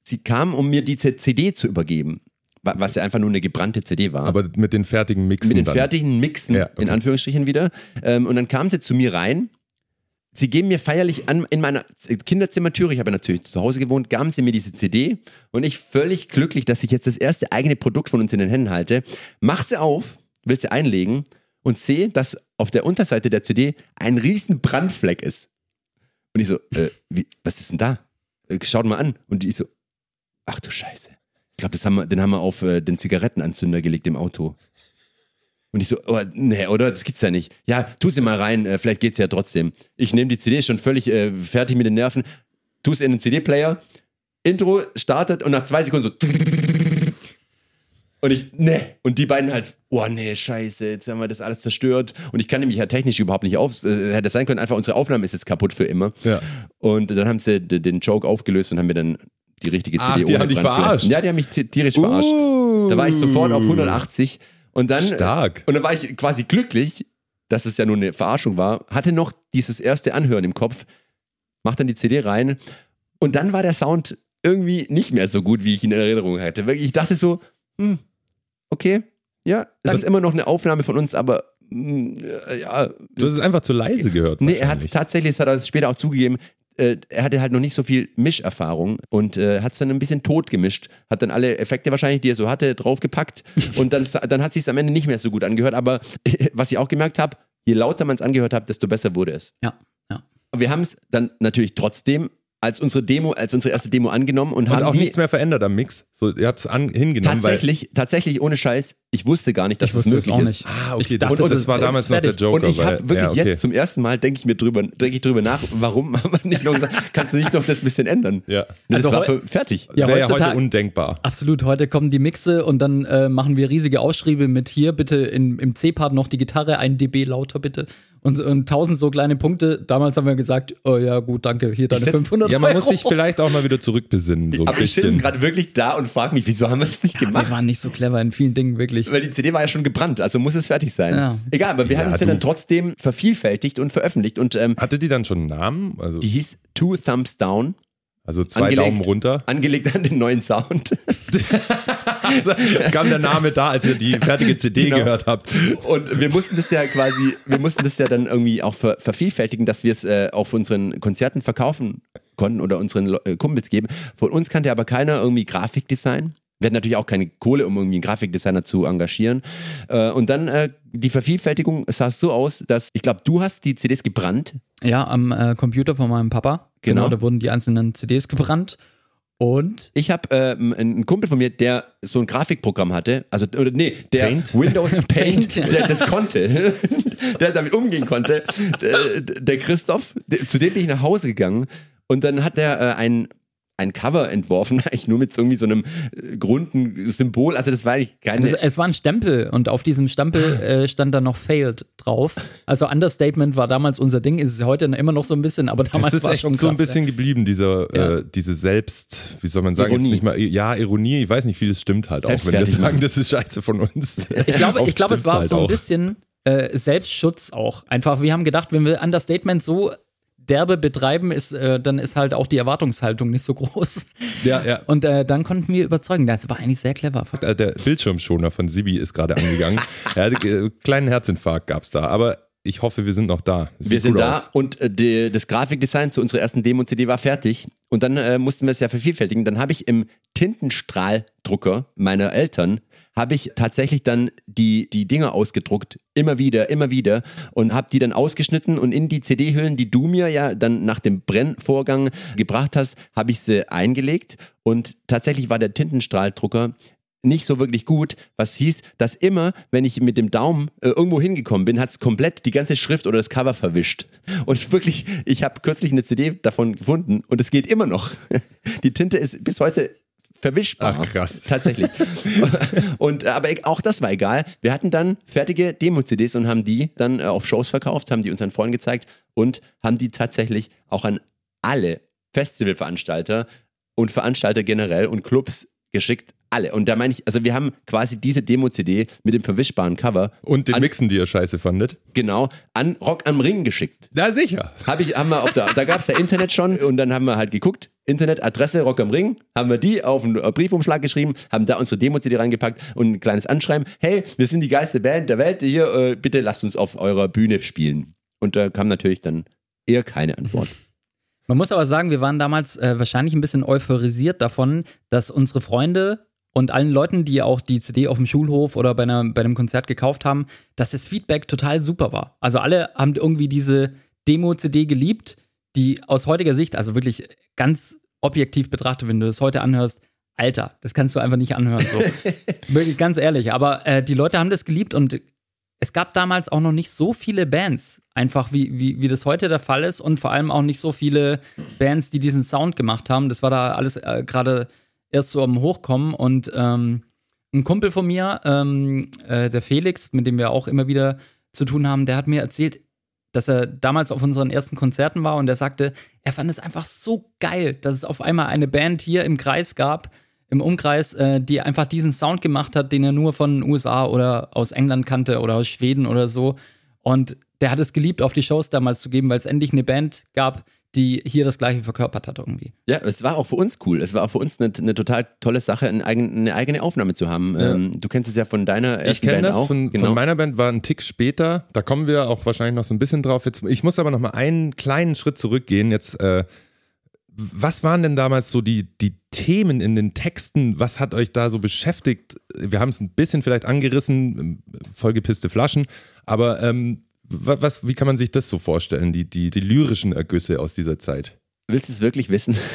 Sie kamen, um mir die CD zu übergeben. Wa- Was ja einfach nur eine gebrannte CD war. Aber mit den fertigen Mixen. mit den dann. fertigen Mixen, Ja, okay. in Anführungsstrichen wieder. Ähm, und dann kamen sie zu mir rein. Sie geben mir feierlich an, in meiner Kinderzimmertüre, ich habe ja natürlich zu Hause gewohnt, gaben sie mir diese CD und ich völlig glücklich, dass ich jetzt das erste eigene Produkt von uns in den Händen halte, mach sie auf, will sie einlegen und sehe, dass auf der Unterseite der CD ein riesen Brandfleck ist. Und ich so, äh, wie, was ist denn da? Äh, Schaut mal an. Und die so, ach du Scheiße. Ich glaube, haben den haben wir auf äh, den Zigarettenanzünder gelegt im Auto. Und ich so, oh, nee, oder? Das gibt's ja nicht. Ja, tu sie mal rein, äh, vielleicht geht's ja trotzdem. Ich nehme die CD, schon völlig äh, fertig mit den Nerven, tu es in den CD-Player, Intro startet und nach zwei Sekunden so. Und ich, ne. Und die beiden halt, oh nee, scheiße, jetzt haben wir das alles zerstört. Und ich kann nämlich ja technisch überhaupt nicht auf. Äh, hätte sein können, einfach unsere Aufnahme ist jetzt kaputt für immer. Ja. Und dann haben sie den Joke aufgelöst und haben mir dann die richtige CD Ach, die ohne haben dich verarscht? Ja, die haben mich ti- tierisch verarscht. Da war ich sofort auf 180 und dann Stark. und dann war ich quasi glücklich, dass es ja nur eine Verarschung war, hatte noch dieses erste Anhören im Kopf, mach dann die CD rein und dann war der Sound irgendwie nicht mehr so gut, wie ich ihn in Erinnerung hatte. Ich dachte so, hm, okay, ja, es ist immer noch eine Aufnahme von uns, aber hm, äh, ja, Du hast es einfach zu leise gehört. Nee, er hat es tatsächlich, das hat er später auch zugegeben, äh, er hatte halt noch nicht so viel Mischerfahrung und äh, hat es dann ein bisschen tot gemischt, hat dann alle Effekte wahrscheinlich, die er so hatte, draufgepackt und dann, dann hat sich am Ende nicht mehr so gut angehört. Aber was ich auch gemerkt habe, je lauter man es angehört hat, desto besser wurde es. ja, ja. Wir haben es dann natürlich trotzdem als unsere Demo, als unsere erste Demo angenommen und, Und haben auch die nichts mehr verändert am Mix. So, ihr habt es hingenommen. tatsächlich, tatsächlich ohne Scheiß, ich wusste gar nicht, dass Ich es wusste es möglich auch ist. nicht. Ah, okay, Ich das, dachte, das, das war damals noch der. Joker. Und ich habe wirklich ja, okay. jetzt zum ersten Mal, denke ich mir drüber, denke ich drüber nach, warum haben wir nicht noch gesagt, kannst du nicht noch das bisschen ändern? Ja. Das Also war für, fertig. Ja, Wäre ja heute undenkbar. Absolut, heute kommen die Mixe und dann äh, machen wir riesige Ausschriebe mit hier bitte in, im C-Part noch die Gitarre, ein dB lauter bitte und, und tausend so kleine Punkte. Damals haben wir gesagt, oh ja gut, danke, hier deine setz- 500 Ja, man Euro. muss sich vielleicht auch mal wieder zurückbesinnen. So Aber ich sitze gerade wirklich da und frage mich, wieso haben wir das nicht Wir gemacht? waren nicht so clever in vielen Dingen, wirklich. Weil die CD war ja schon gebrannt, also muss es fertig sein. Ja. Egal, aber wir Ja, haben es ja dann trotzdem vervielfältigt und veröffentlicht und ähm, Hatte die dann schon einen Namen? Also, die hieß Two Thumbs Down, also zwei angelegt. Daumen runter. angelegt an den neuen Sound. Kam der Name da, als ihr die fertige CD Genau. gehört habt. Und wir mussten das ja quasi, wir mussten das ja dann irgendwie auch ver vervielfältigen, dass wir es äh, auf unseren Konzerten verkaufen konnten oder unseren äh, Kumpels geben. Von uns kannte aber keiner irgendwie Grafikdesign. Wir hatten natürlich auch keine Kohle, um irgendwie einen Grafikdesigner zu engagieren. Äh, und dann äh, die Vervielfältigung sah es so aus, dass ich glaube, du hast die CDs gebrannt. Ja, am äh, Computer von meinem Papa. Genau. Da wurden die einzelnen CDs gebrannt. Und Ich habe ähm, einen Kumpel von mir, der so ein Grafikprogramm hatte, also oder nee, der Paint? Windows Paint, Paint, ja. der das konnte, der damit umgehen konnte. Der, der Christoph, der, zu dem bin ich nach Hause gegangen und dann hat er äh, ein ein Cover entworfen, eigentlich nur mit so irgendwie so einem äh, grunden Symbol. Also das war eigentlich keine. es, es war ein Stempel und auf diesem Stempel äh, stand dann noch Failed drauf. Also Understatement war damals unser Ding, ist es heute immer noch so ein bisschen, aber damals Das ist war es schon so ein krass, bisschen geblieben, diese, Ja. äh, diese Selbst, wie soll man sagen, Ironie. jetzt nicht mal, ja, Ironie, ich weiß nicht, vieles stimmt halt auch, wenn wir sagen, das ist scheiße von uns. Ich glaube, ich glaube, es war halt so ein auch. bisschen äh, Selbstschutz auch. Einfach, wir haben gedacht, wenn wir Understatement so derbe betreiben, ist, äh, dann ist halt auch die Erwartungshaltung nicht so groß. Ja, ja. Und äh, dann konnten wir überzeugen. Das war eigentlich sehr clever. Äh, Der Bildschirmschoner von Sibi ist gerade angegangen. ja, äh, kleinen Herzinfarkt gab es da, aber ich hoffe, wir sind noch da. Es wir sind da aus. und äh, die, das Grafikdesign zu unserer ersten Demo-CD war fertig. Und dann äh, mussten wir es ja vervielfältigen. Dann habe ich im Tintenstrahldrucker meiner Eltern habe ich tatsächlich dann die, die Dinger ausgedruckt. Immer wieder, immer wieder. Und habe die dann ausgeschnitten und in die CD-Hüllen, die du mir ja dann nach dem Brennvorgang gebracht hast, habe ich sie eingelegt. Und tatsächlich war der Tintenstrahldrucker nicht so wirklich gut, was hieß, dass immer, wenn ich mit dem Daumen äh, irgendwo hingekommen bin, hat es komplett die ganze Schrift oder das Cover verwischt. Und wirklich, ich habe kürzlich eine CD davon gefunden und es geht immer noch. Die Tinte ist bis heute verwischbar. Ach, krass. Tatsächlich. und aber auch das war egal. Wir hatten dann fertige Demo-CDs und haben die dann äh, auf Shows verkauft, haben die unseren Freunden gezeigt und haben die tatsächlich auch an alle Festivalveranstalter und Veranstalter generell und Clubs geschickt. Alle. Und da meine ich, also wir haben quasi diese Demo-CD mit dem verwischbaren Cover. Und den an, Mixen, die ihr scheiße fandet. Genau, an Rock am Ring geschickt. Na sicher. Hab ich, haben wir auf der, da gab es ja Internet schon und dann haben wir halt geguckt, Internetadresse Rock am Ring, haben wir die auf einen Briefumschlag geschrieben, haben da unsere Demo-CD reingepackt und ein kleines Anschreiben, hey, wir sind die geilste Band der Welt, hier, äh, bitte lasst uns auf eurer Bühne spielen. Und da kam natürlich dann eher keine Antwort. Man muss aber sagen, wir waren damals äh, wahrscheinlich ein bisschen euphorisiert davon, dass unsere Freunde und allen Leuten, die auch die CD auf dem Schulhof oder bei, einer, bei einem Konzert gekauft haben, dass das Feedback total super war. Also alle haben irgendwie diese Demo-CD geliebt, die aus heutiger Sicht, also wirklich ganz objektiv betrachtet, wenn du das heute anhörst, Alter, das kannst du einfach nicht anhören. So. wirklich ganz ehrlich. Aber äh, die Leute haben das geliebt und es gab damals auch noch nicht so viele Bands, einfach wie, wie, wie das heute der Fall ist und vor allem auch nicht so viele Bands, die diesen Sound gemacht haben. Das war da alles äh, gerade erst so am Hochkommen und ähm, ein Kumpel von mir, ähm, äh, der Felix, mit dem wir auch immer wieder zu tun haben, der hat mir erzählt, dass er damals auf unseren ersten Konzerten war und er sagte, er fand es einfach so geil, dass es auf einmal eine Band hier im Kreis gab, im Umkreis, äh, die einfach diesen Sound gemacht hat, den er nur von den USA oder aus England kannte oder aus Schweden oder so. Und der hat es geliebt, auf die Shows damals zu geben, weil es endlich eine Band gab, die hier das gleiche verkörpert hat irgendwie. Ja, es war auch für uns cool. Es war auch für uns eine, eine total tolle Sache, eine eigene, eine eigene Aufnahme zu haben. Ja. Ähm, du kennst es ja von deiner ersten ich kenn Band das auch. Von, genau. von meiner Band war ein Tick später. Da kommen wir auch wahrscheinlich noch so ein bisschen drauf. Jetzt, ich muss aber noch mal einen kleinen Schritt zurückgehen. Jetzt, äh, was waren denn damals so die, die Themen in den Texten? Was hat euch da so beschäftigt? Wir haben es ein bisschen vielleicht angerissen, vollgepisste Flaschen, aber ähm, was, wie kann man sich das so vorstellen, die, die, die lyrischen Ergüsse aus dieser Zeit? Willst du es wirklich wissen?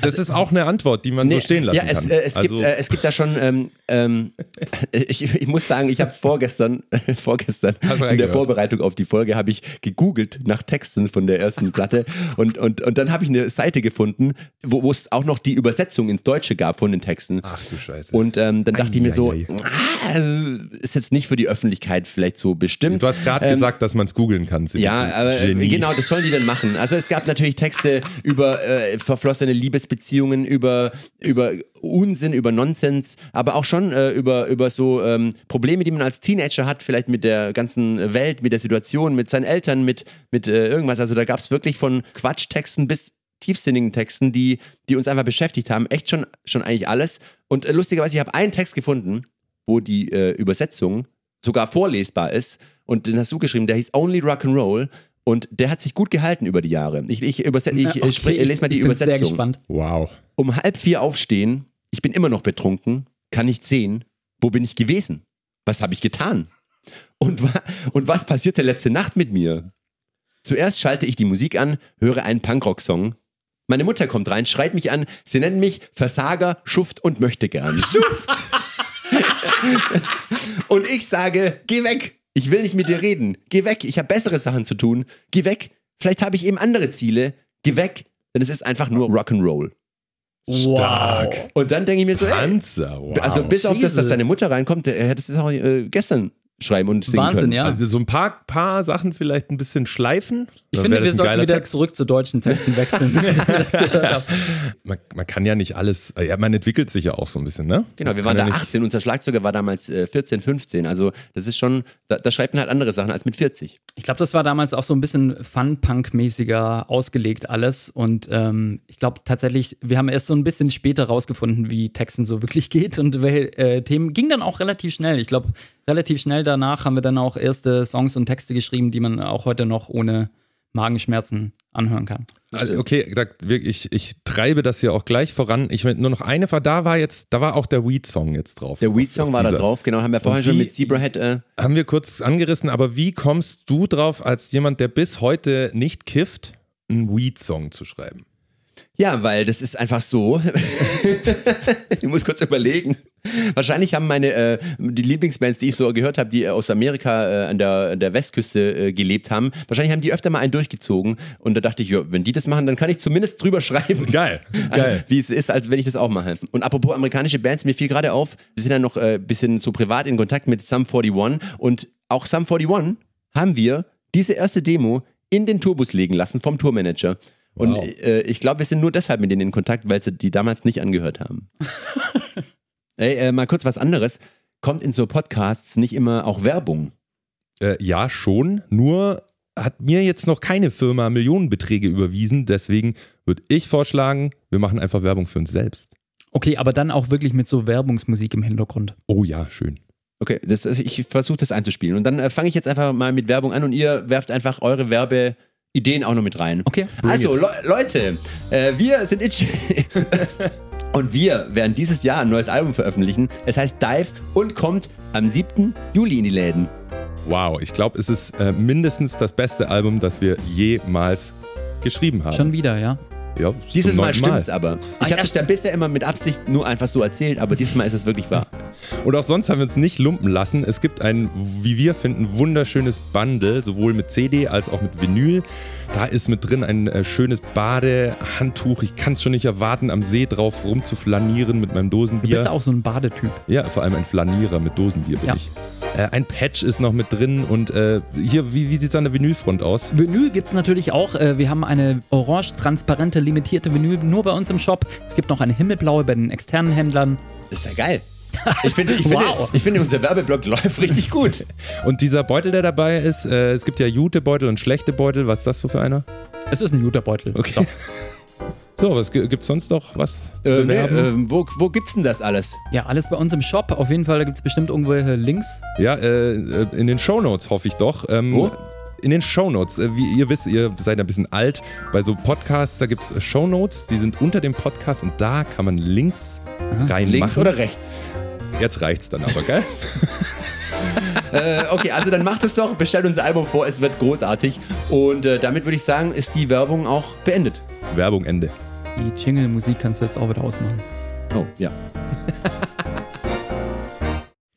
Das ist auch eine Antwort, die man nee, so stehen lassen ja, es, kann. Äh, es, also gibt, äh, es gibt da schon, ähm, ähm, ich, ich, muss sagen, ich habe vorgestern, vorgestern in der gehört? Vorbereitung auf die Folge habe ich gegoogelt nach Texten von der ersten Platte und, und, und dann habe ich eine Seite gefunden, wo es auch noch die Übersetzung ins Deutsche gab von den Texten. Ach du Scheiße. Und ähm, dann dachte ei, ich mir so, ei, ei. Ah, ist jetzt nicht für die Öffentlichkeit vielleicht so bestimmt. Du hast gerade ähm, gesagt, dass man es googeln kann. Ja, aber Genie. genau, das sollen die dann machen. Also es gab natürlich Texte über äh, verflossene Liebesbeziehungen, über, über Unsinn, über Nonsens, aber auch schon äh, über, über so ähm, Probleme, die man als Teenager hat, vielleicht mit der ganzen Welt, mit der Situation, mit seinen Eltern, mit, mit äh, irgendwas. Also da gab es wirklich von Quatschtexten bis tiefsinnigen Texten, die, die uns einfach beschäftigt haben. Echt schon, schon eigentlich alles. Und äh, lustigerweise, ich habe einen Text gefunden, wo die äh, Übersetzung sogar vorlesbar ist. Und den hast du geschrieben, der hieß Only Rock and Roll. Und der hat sich gut gehalten über die Jahre. Ich, ich, überset, ich, okay, ich, ich lese mal die ich bin Übersetzung. Sehr gespannt. Wow. Um halb vier aufstehen, ich bin immer noch betrunken, kann nicht sehen, wo bin ich gewesen? Was habe ich getan? Und, und was passierte letzte Nacht mit mir? Zuerst schalte ich die Musik an, höre einen Punkrock-Song. Meine Mutter kommt rein, schreit mich an, sie nennen mich Versager, Schuft und möchte gern. Schuft! und ich sage, geh weg, ich will nicht mit dir reden. Geh weg. Ich habe bessere Sachen zu tun. Geh weg. Vielleicht habe ich eben andere Ziele. Geh weg. Denn es ist einfach nur Rock'n'Roll. Stark. Und dann denke ich mir so, Panzer, wow. also bis Jesus. auf das, dass deine Mutter reinkommt, hättest du es auch äh, gestern schreiben und singen Wahnsinn, können. ja. Also so ein paar, paar Sachen vielleicht ein bisschen schleifen. Ich finde, wir sollten wieder Text. zurück zu deutschen Texten wechseln. man, man, kann ja nicht alles, ja, man entwickelt sich ja auch so ein bisschen, ne? Genau, wir waren da ja 18, unser Schlagzeuger war damals äh, 14, 15, also das ist schon, da, da, schreibt man halt andere Sachen als mit 40. Ich glaube, das war damals auch so ein bisschen Fun-Punk-mäßiger ausgelegt alles und ähm, ich glaube tatsächlich, wir haben erst so ein bisschen später rausgefunden, wie Texten so wirklich geht und welche äh, Themen, ging dann auch relativ schnell. Ich glaube, relativ schnell danach haben wir dann auch erste Songs und Texte geschrieben, die man auch heute noch ohne Magenschmerzen anhören kann. Also okay, ich, ich treibe das hier auch gleich voran. Ich nur noch eine war, da war jetzt, da war auch der Weed-Song jetzt drauf. Der Weed-Song war da drauf, genau, haben wir vorher wie, schon mit Zebrahead. Äh haben wir kurz angerissen, aber wie kommst du drauf, als jemand, der bis heute nicht kifft, einen Weed-Song zu schreiben? Ja, weil das ist einfach so. ich muss kurz überlegen. Wahrscheinlich haben meine äh, die Lieblingsbands, die ich so gehört habe, die aus Amerika äh, an, der, an der Westküste äh, gelebt haben, wahrscheinlich haben die öfter mal einen durchgezogen. Und da dachte ich, ja, wenn die das machen, dann kann ich zumindest drüber schreiben. Geil, geil. Wie es ist, als wenn ich das auch mache. Und apropos amerikanische Bands, mir fiel gerade auf, wir sind ja noch ein äh, bisschen zu privat in Kontakt mit Sum 41 und auch Sum 41 haben wir diese erste Demo in den Tourbus legen lassen vom Tourmanager. Und wow. äh, ich glaube, wir sind nur deshalb mit denen in Kontakt, weil sie die damals nicht angehört haben. Ey, äh, mal kurz was anderes. Kommt in so Podcasts nicht immer auch Werbung? Äh, ja, schon. Nur hat mir jetzt noch keine Firma Millionenbeträge überwiesen. Deswegen würde ich vorschlagen, wir machen einfach Werbung für uns selbst. Okay, aber dann auch wirklich mit so Werbungsmusik im Hintergrund. Oh ja, schön. Okay, das, also ich versuche das einzuspielen. Und dann äh, fange ich jetzt einfach mal mit Werbung an und ihr werft einfach eure Werbeideen auch noch mit rein. Okay. Also, Le Leute, äh, wir sind Itchy. Und wir werden dieses Jahr ein neues Album veröffentlichen. Es heißt Dive und kommt am 7. Juli in die Läden. Wow, ich glaube, es ist äh, mindestens das beste Album, das wir jemals geschrieben haben. Schon wieder, ja. Ja, dieses Mal stimmt's aber. Ich habe es ja bisher immer mit Absicht nur einfach so erzählt, aber dieses Mal ist es wirklich wahr. Und auch sonst haben wir uns nicht lumpen lassen. Es gibt ein, wie wir finden, wunderschönes Bundle, sowohl mit CD als auch mit Vinyl. Da ist mit drin ein äh, schönes Badehandtuch. Ich kann es schon nicht erwarten, am See drauf rumzuflanieren mit meinem Dosenbier. Du bist ja auch so ein Badetyp. Ja, vor allem ein Flanierer mit Dosenbier bin ja. ich. Äh, ein Patch ist noch mit drin und äh, hier, wie, wie sieht es an der Vinylfront aus? Vinyl gibt es natürlich auch. Äh, wir haben eine orange-transparente, limitierte Vinyl nur bei uns im Shop. Es gibt noch eine himmelblaue bei den externen Händlern. Ist ja geil. Ich finde, ich, wow. finde, ich finde, unser Werbeblock läuft richtig gut. Und dieser Beutel, der dabei ist, äh, es gibt ja Jutebeutel und schlechte Beutel. Was ist das so für einer? Es ist ein Jutebeutel. Okay. So, was gibt es sonst noch was äh, nee, äh, wo, wo gibt's denn das alles? Ja, alles bei uns im Shop. Auf jeden Fall gibt es bestimmt irgendwelche Links. Ja, äh, äh, in den Shownotes hoffe ich doch. Ähm, wo? in den Shownotes. Äh, wie ihr wisst, ihr seid ein bisschen alt. Bei so Podcasts, da gibt es Shownotes, die sind unter dem Podcast und da kann man Links Aha. reinmachen. Links oder rechts? Jetzt reicht's dann aber, gell? äh, okay, also dann macht es doch, bestellt unser Album vor, es wird großartig. Und äh, damit würde ich sagen, ist die Werbung auch beendet. Werbung Ende. Die Jingle-Musik kannst du jetzt auch wieder ausmachen. Oh, ja.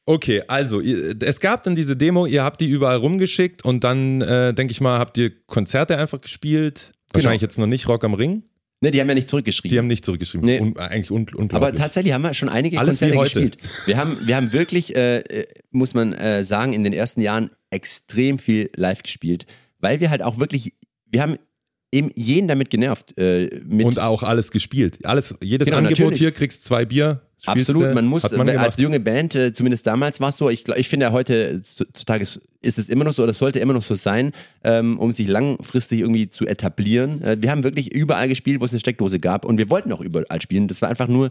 Okay, also es gab dann diese Demo, ihr habt die überall rumgeschickt und dann, äh, denke ich mal, habt ihr Konzerte einfach gespielt. Wahrscheinlich genau. jetzt noch nicht Rock am Ring. Ne, die haben ja nicht zurückgeschrieben. Die haben nicht zurückgeschrieben. Nee. Un eigentlich un unglaublich. Aber tatsächlich haben wir schon einige Alles Konzerte gespielt. Wir haben, wir haben wirklich, äh, äh, muss man äh, sagen, in den ersten Jahren extrem viel live gespielt, weil wir halt auch wirklich, wir haben eben jeden damit genervt. Äh, und auch alles gespielt. Alles, jedes genau, Angebot natürlich. hier kriegst zwei Bier. Absolut, man muss man als junge Band, äh, zumindest damals war es so, ich, ich finde heute, heutzutage ist es immer noch so, oder sollte immer noch so sein, ähm, um sich langfristig irgendwie zu etablieren. Äh, wir haben wirklich überall gespielt, wo es eine Steckdose gab und wir wollten auch überall spielen. Das war einfach nur,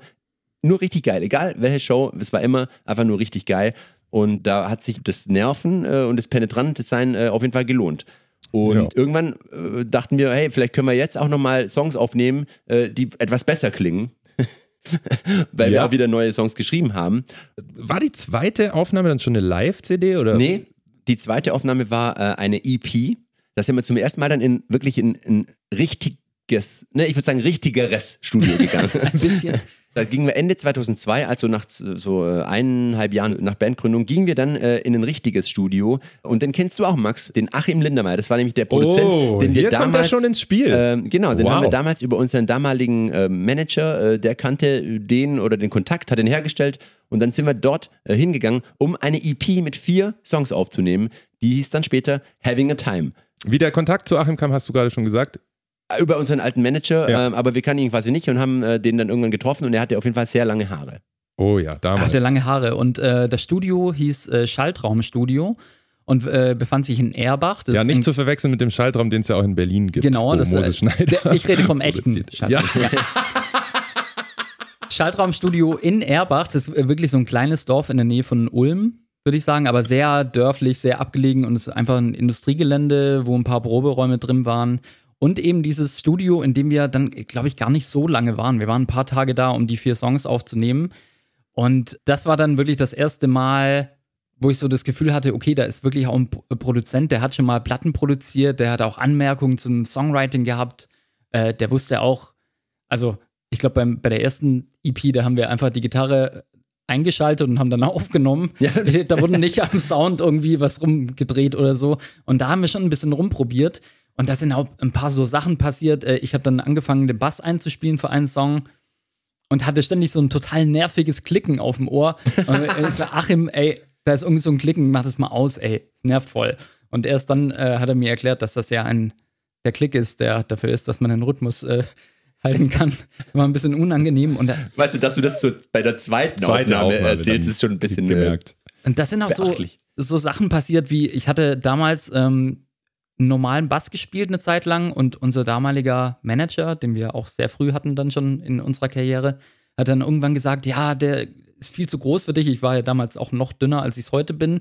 nur richtig geil. Egal welche Show, es war immer einfach nur richtig geil. Und da hat sich das Nerven äh, und das Penetrantsein äh, auf jeden Fall gelohnt. Und ja. irgendwann äh, dachten wir, hey, vielleicht können wir jetzt auch nochmal Songs aufnehmen, äh, die etwas besser klingen. Weil ja. wir auch wieder neue Songs geschrieben haben. War die zweite Aufnahme dann schon eine Live-CD oder? Nee, die zweite Aufnahme war äh, eine EP. Da sind wir zum ersten Mal dann in wirklich in ein richtiges, ne, ich würde sagen richtigeres Studio gegangen. Ein bisschen. Da gingen wir Ende 2002, also nach so äh, eineinhalb Jahren nach Bandgründung, gingen wir dann äh, in ein richtiges Studio. Und den kennst du auch, Max, den Achim Lindermeier. Das war nämlich der Produzent, oh, den wir hier damals. Kommt er schon ins Spiel. Äh, genau, den wow. haben wir damals über unseren damaligen äh, Manager, äh, der kannte den oder den Kontakt, hat den hergestellt. Und dann sind wir dort äh, hingegangen, um eine EP mit vier Songs aufzunehmen. Die hieß dann später Having a Time. Wie der Kontakt zu Achim kam, hast du gerade schon gesagt. Über unseren alten Manager, ja. ähm, aber wir kannten ihn quasi nicht und haben äh, den dann irgendwann getroffen und er hatte auf jeden Fall sehr lange Haare. Oh ja, damals. Er hatte lange Haare und äh, das Studio hieß äh, Schaltraumstudio und äh, befand sich in Erbach. ja, nicht zu verwechseln mit dem Schaltraum, den es ja auch in Berlin gibt. Genau, das Moses Schneider ich rede vom echten Schaltraum. Ja. Ja. Schaltraumstudio in Erbach, das ist wirklich so ein kleines Dorf in der Nähe von Ulm, würde ich sagen, aber sehr dörflich, sehr abgelegen und es ist einfach ein Industriegelände, wo ein paar Proberäume drin waren. Und eben dieses Studio, in dem wir dann, glaube ich, gar nicht so lange waren. Wir waren ein paar Tage da, um die vier Songs aufzunehmen. Und das war dann wirklich das erste Mal, wo ich so das Gefühl hatte, okay, da ist wirklich auch ein Produzent, der hat schon mal Platten produziert, der hat auch Anmerkungen zum Songwriting gehabt, äh, der wusste auch Also, ich glaube, bei der ersten EP, da haben wir einfach die Gitarre eingeschaltet und haben dann aufgenommen. Ja. Da wurde nicht am Sound irgendwie was rumgedreht oder so. Und da haben wir schon ein bisschen rumprobiert. Und da sind auch ein paar so Sachen passiert. Äh, ich habe dann angefangen, den Bass einzuspielen für einen Song und hatte ständig so ein total nerviges Klicken auf dem Ohr. Und ich so, Achim, ey, da ist irgendwie so ein Klicken, mach das mal aus, ey, nervt voll. Und erst dann äh, hat er mir erklärt, dass das ja ein der Klick ist, der dafür ist, dass man den Rhythmus äh, halten kann. Immer ein bisschen unangenehm. Und weißt du, dass du das so bei der zweiten Zweite Aufnahme, Aufnahme erzählst, ist schon ein bisschen äh, gemerkt. Und das sind auch so, so Sachen passiert, wie ich hatte damals ähm, normalen Bass gespielt eine Zeit lang und unser damaliger Manager, den wir auch sehr früh hatten dann schon in unserer Karriere, hat dann irgendwann gesagt, ja, der ist viel zu groß für dich. Ich war ja damals auch noch dünner, als ich es heute bin.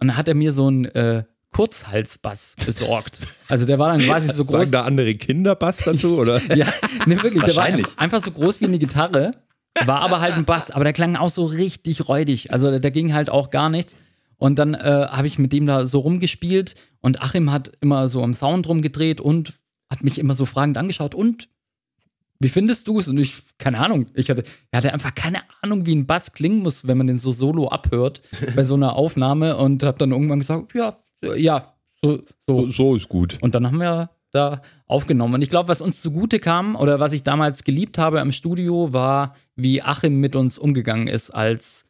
Und dann hat er mir so ein äh, Kurzhalsbass besorgt. Also der war dann quasi so groß. Sagen da andere Kinder Bass dazu, oder? ja, ne, wirklich. Der war einfach so groß wie eine Gitarre, war aber halt ein Bass, aber der klang auch so richtig räudig. Also da ging halt auch gar nichts. Und dann äh, habe ich mit dem da so rumgespielt und Achim hat immer so am Sound rumgedreht und hat mich immer so fragend angeschaut und wie findest du es? Und ich, keine Ahnung, ich hatte, er hatte einfach keine Ahnung, wie ein Bass klingen muss, wenn man den so solo abhört bei so einer Aufnahme und habe dann irgendwann gesagt, ja, ja, so, so. so ist gut. Und dann haben wir da aufgenommen. Und ich glaube, was uns zugute kam oder was ich damals geliebt habe im Studio, war, wie Achim mit uns umgegangen ist als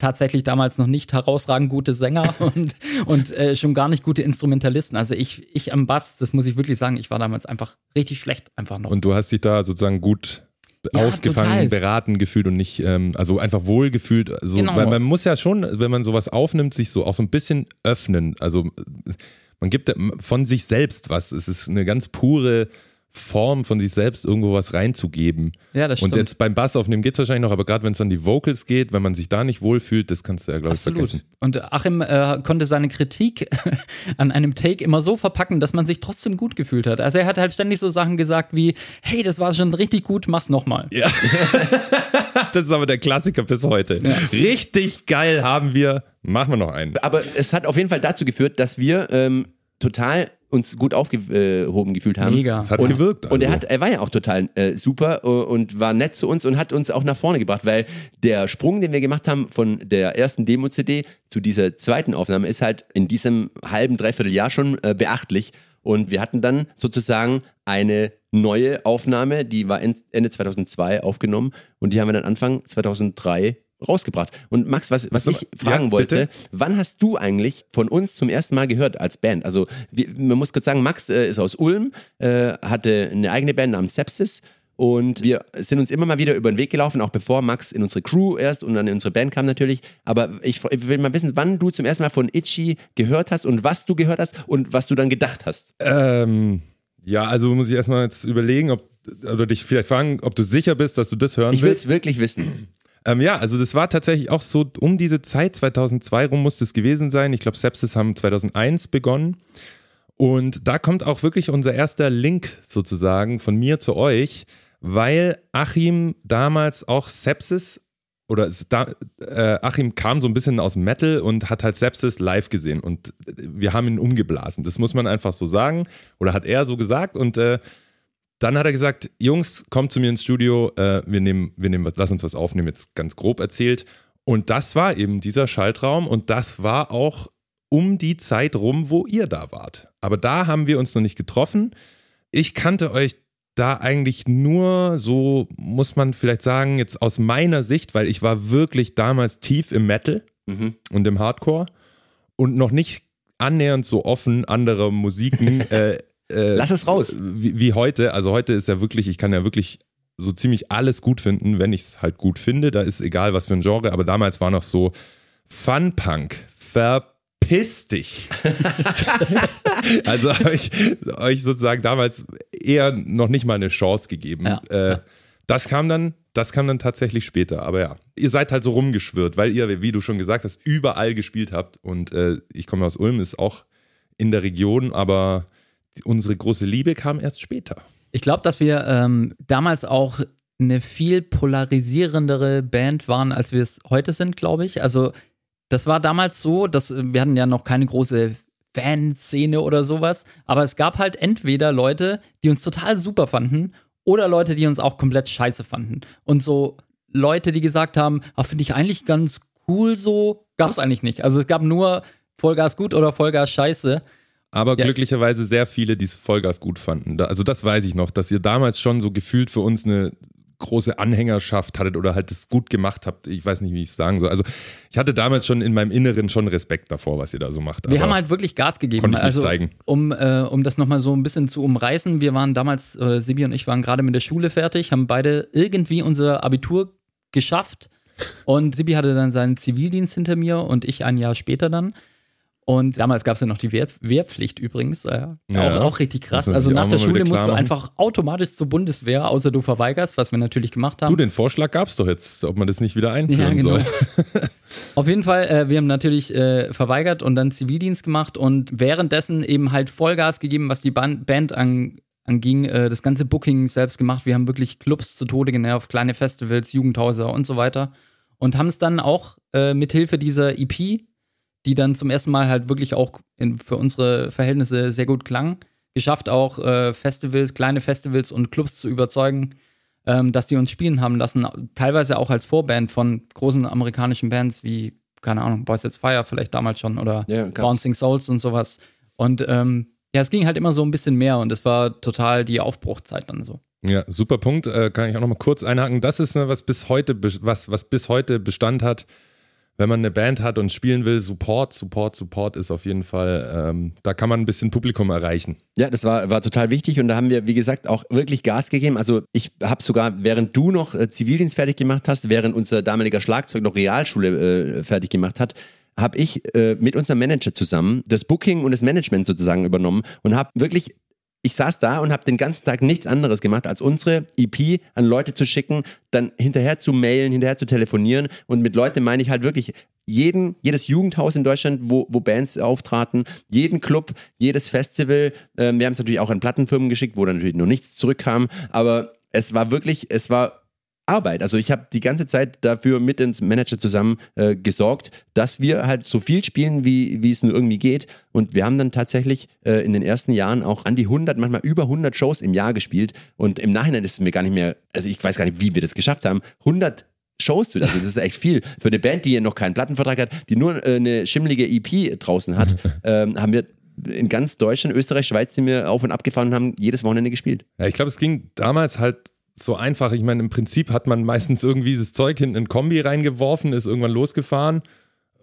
tatsächlich damals noch nicht herausragend gute Sänger und, und äh, schon gar nicht gute Instrumentalisten. Also ich, ich am Bass, das muss ich wirklich sagen, ich war damals einfach richtig schlecht einfach noch. Und du hast dich da sozusagen gut ja, aufgefangen, total. beraten gefühlt und nicht, ähm, also einfach wohlgefühlt. Also, genau. Weil man muss ja schon, wenn man sowas aufnimmt, sich so auch so ein bisschen öffnen. Also man gibt von sich selbst was. Es ist eine ganz pure Form von sich selbst irgendwo was reinzugeben. Ja, das stimmt. Und jetzt beim Bass aufnehmen geht es wahrscheinlich noch, aber gerade wenn es an die Vocals geht, wenn man sich da nicht wohlfühlt, das kannst du ja, glaube ich, vergessen. Und Achim äh, konnte seine Kritik an einem Take immer so verpacken, dass man sich trotzdem gut gefühlt hat. Also er hat halt ständig so Sachen gesagt wie, hey, das war schon richtig gut, mach's nochmal. Ja. das ist aber der Klassiker bis heute. Ja. Richtig geil haben wir, machen wir noch einen. Aber es hat auf jeden Fall dazu geführt, dass wir ähm, total uns gut aufgehoben gefühlt haben. Mega. Das hat und, gewirkt. Also. Und er, hat, er war ja auch total äh, super und war nett zu uns und hat uns auch nach vorne gebracht, weil der Sprung, den wir gemacht haben von der ersten Demo-CD zu dieser zweiten Aufnahme, ist halt in diesem halben, dreiviertel Jahr schon äh, beachtlich. Und wir hatten dann sozusagen eine neue Aufnahme, die war Ende 2002 aufgenommen und die haben wir dann Anfang 2003 rausgebracht. Und Max, was, was ich fragen ja, wollte, wann hast du eigentlich von uns zum ersten Mal gehört als Band? Also wir, man muss kurz sagen, Max äh, ist aus Ulm, äh, hatte eine eigene Band namens Sepsis und wir sind uns immer mal wieder über den Weg gelaufen, auch bevor Max in unsere Crew erst und dann in unsere Band kam natürlich. Aber ich, ich will mal wissen, wann du zum ersten Mal von Itchy gehört hast und was du gehört hast und was du dann gedacht hast. Ähm, ja, also muss ich erstmal jetzt überlegen, ob oder dich vielleicht fragen, ob du sicher bist, dass du das hören ich willst. Ich will es wirklich wissen. Ähm, ja, also das war tatsächlich auch so um diese Zeit, 2002 rum muss es gewesen sein. Ich glaube, Sepsis haben 2001 begonnen. Und da kommt auch wirklich unser erster Link sozusagen von mir zu euch, weil Achim damals auch Sepsis oder da, äh, Achim kam so ein bisschen aus Metal und hat halt Sepsis live gesehen und wir haben ihn umgeblasen. Das muss man einfach so sagen oder hat er so gesagt und äh, dann hat er gesagt, Jungs, kommt zu mir ins Studio, äh, wir nehmen, wir nehmen, lass uns was aufnehmen, jetzt ganz grob erzählt. Und das war eben dieser Schaltraum und das war auch um die Zeit rum, wo ihr da wart. Aber da haben wir uns noch nicht getroffen. Ich kannte euch da eigentlich nur so, muss man vielleicht sagen, jetzt aus meiner Sicht, weil ich war wirklich damals tief im Metal mhm. und im Hardcore und noch nicht annähernd so offen anderer Musiken äh, äh, Lass es raus. Wie, wie, heute. Also heute ist ja wirklich, ich kann ja wirklich so ziemlich alles gut finden, wenn ich es halt gut finde. Da ist egal, was für ein Genre. Aber damals war noch so Fun-Punk. Verpiss dich. also habe ich euch sozusagen damals eher noch nicht mal eine Chance gegeben. Ja. Äh, das kam dann, das kam dann tatsächlich später. Aber ja, ihr seid halt so rumgeschwirrt, weil ihr, wie du schon gesagt hast, überall gespielt habt. Und äh, ich komme aus Ulm, ist auch in der Region, aber unsere große Liebe kam erst später. Ich glaube, dass wir ähm, damals auch eine viel polarisierendere Band waren, als wir es heute sind, glaube ich. Also das war damals so, dass äh, wir hatten ja noch keine große Fanszene oder sowas, aber es gab halt entweder Leute, die uns total super fanden oder Leute, die uns auch komplett scheiße fanden. Und so Leute, die gesagt haben, ah, finde ich eigentlich ganz cool so, gab es eigentlich nicht. Also es gab nur Vollgas gut oder Vollgas scheiße. Aber Ja. glücklicherweise sehr viele, die es Vollgas gut fanden. Also das weiß ich noch, dass ihr damals schon so gefühlt für uns eine große Anhängerschaft hattet oder halt das gut gemacht habt. Ich weiß nicht, wie ich es sagen soll. Also ich hatte damals schon in meinem Inneren schon Respekt davor, was ihr da so macht. Wir haben halt wirklich Gas gegeben. konnte ich nicht also, zeigen. Um, äh, um das nochmal so ein bisschen zu umreißen, wir waren damals, äh, Sibi und ich waren gerade mit der Schule fertig, haben beide irgendwie unser Abitur geschafft. Und Sibi hatte dann seinen Zivildienst hinter mir und ich ein Jahr später dann. Und damals gab es ja noch die Wehr, Wehrpflicht übrigens. Äh, Ja. auch, auch richtig krass. Also nach der Schule musst du einfach automatisch zur Bundeswehr, außer du verweigerst, was wir natürlich gemacht haben. du, den Vorschlag gab es doch jetzt, ob man das nicht wieder einführen Ja, genau. soll. Auf jeden Fall, äh, wir haben natürlich äh, verweigert und dann Zivildienst gemacht und währenddessen eben halt Vollgas gegeben, was die Ban Band an, anging, äh, das ganze Booking selbst gemacht. Wir haben wirklich Clubs zu Tode genervt, kleine Festivals, Jugendhäuser und so weiter. Und haben es dann auch äh, mit Hilfe dieser EP, die dann zum ersten Mal halt wirklich auch in, für unsere Verhältnisse sehr gut klang, geschafft, auch äh, Festivals, kleine Festivals und Clubs zu überzeugen, ähm, dass die uns spielen haben lassen, teilweise auch als Vorband von großen amerikanischen Bands wie, keine Ahnung, Boys That's Fire vielleicht damals schon oder gab's. Bouncing Souls und sowas. Und ähm, ja, es ging halt immer so ein bisschen mehr und es war total die Aufbruchzeit dann so. Ja, super Punkt. Äh, kann ich auch noch mal kurz einhaken. Das ist ne, was bis heute was was bis heute Bestand hat. Wenn man eine Band hat und spielen will, Support, Support, Support ist auf jeden Fall. Ähm, da kann man ein bisschen Publikum erreichen. Ja, das war, war total wichtig und da haben wir, wie gesagt, auch wirklich Gas gegeben. Also ich habe sogar, während du noch äh, Zivildienst fertig gemacht hast, während unser damaliger Schlagzeug noch Realschule äh, fertig gemacht hat, habe ich äh, mit unserem Manager zusammen das Booking und das Management sozusagen übernommen und habe wirklich ich saß da und habe den ganzen Tag nichts anderes gemacht, als unsere EP an Leute zu schicken, dann hinterher zu mailen, hinterher zu telefonieren. Und mit Leute meine ich halt wirklich jeden, jedes Jugendhaus in Deutschland, wo, wo Bands auftraten, jeden Club, jedes Festival. Ähm, wir haben es natürlich auch an Plattenfirmen geschickt, wo dann natürlich noch nichts zurückkam. Aber es war wirklich, es war Arbeit. Also ich habe die ganze Zeit dafür mit dem Manager zusammen äh, gesorgt, dass wir halt so viel spielen, wie, wie es nur irgendwie geht. Und wir haben dann tatsächlich äh, in den ersten Jahren auch an die 100, manchmal über 100 Shows im Jahr gespielt. Und im Nachhinein ist es mir gar nicht mehr, also ich weiß gar nicht, wie wir das geschafft haben, 100 Shows zu, also das ist echt viel. Für eine Band, die ja noch keinen Plattenvertrag hat, die nur äh, eine schimmlige EP draußen hat, ähm, haben wir in ganz Deutschland, Österreich, Schweiz sind wir auf und ab gefahren und haben jedes Wochenende gespielt. Ja, ich glaube, es ging damals halt so einfach. Ich meine, im Prinzip hat man meistens irgendwie das Zeug hinten in Kombi reingeworfen, ist irgendwann losgefahren,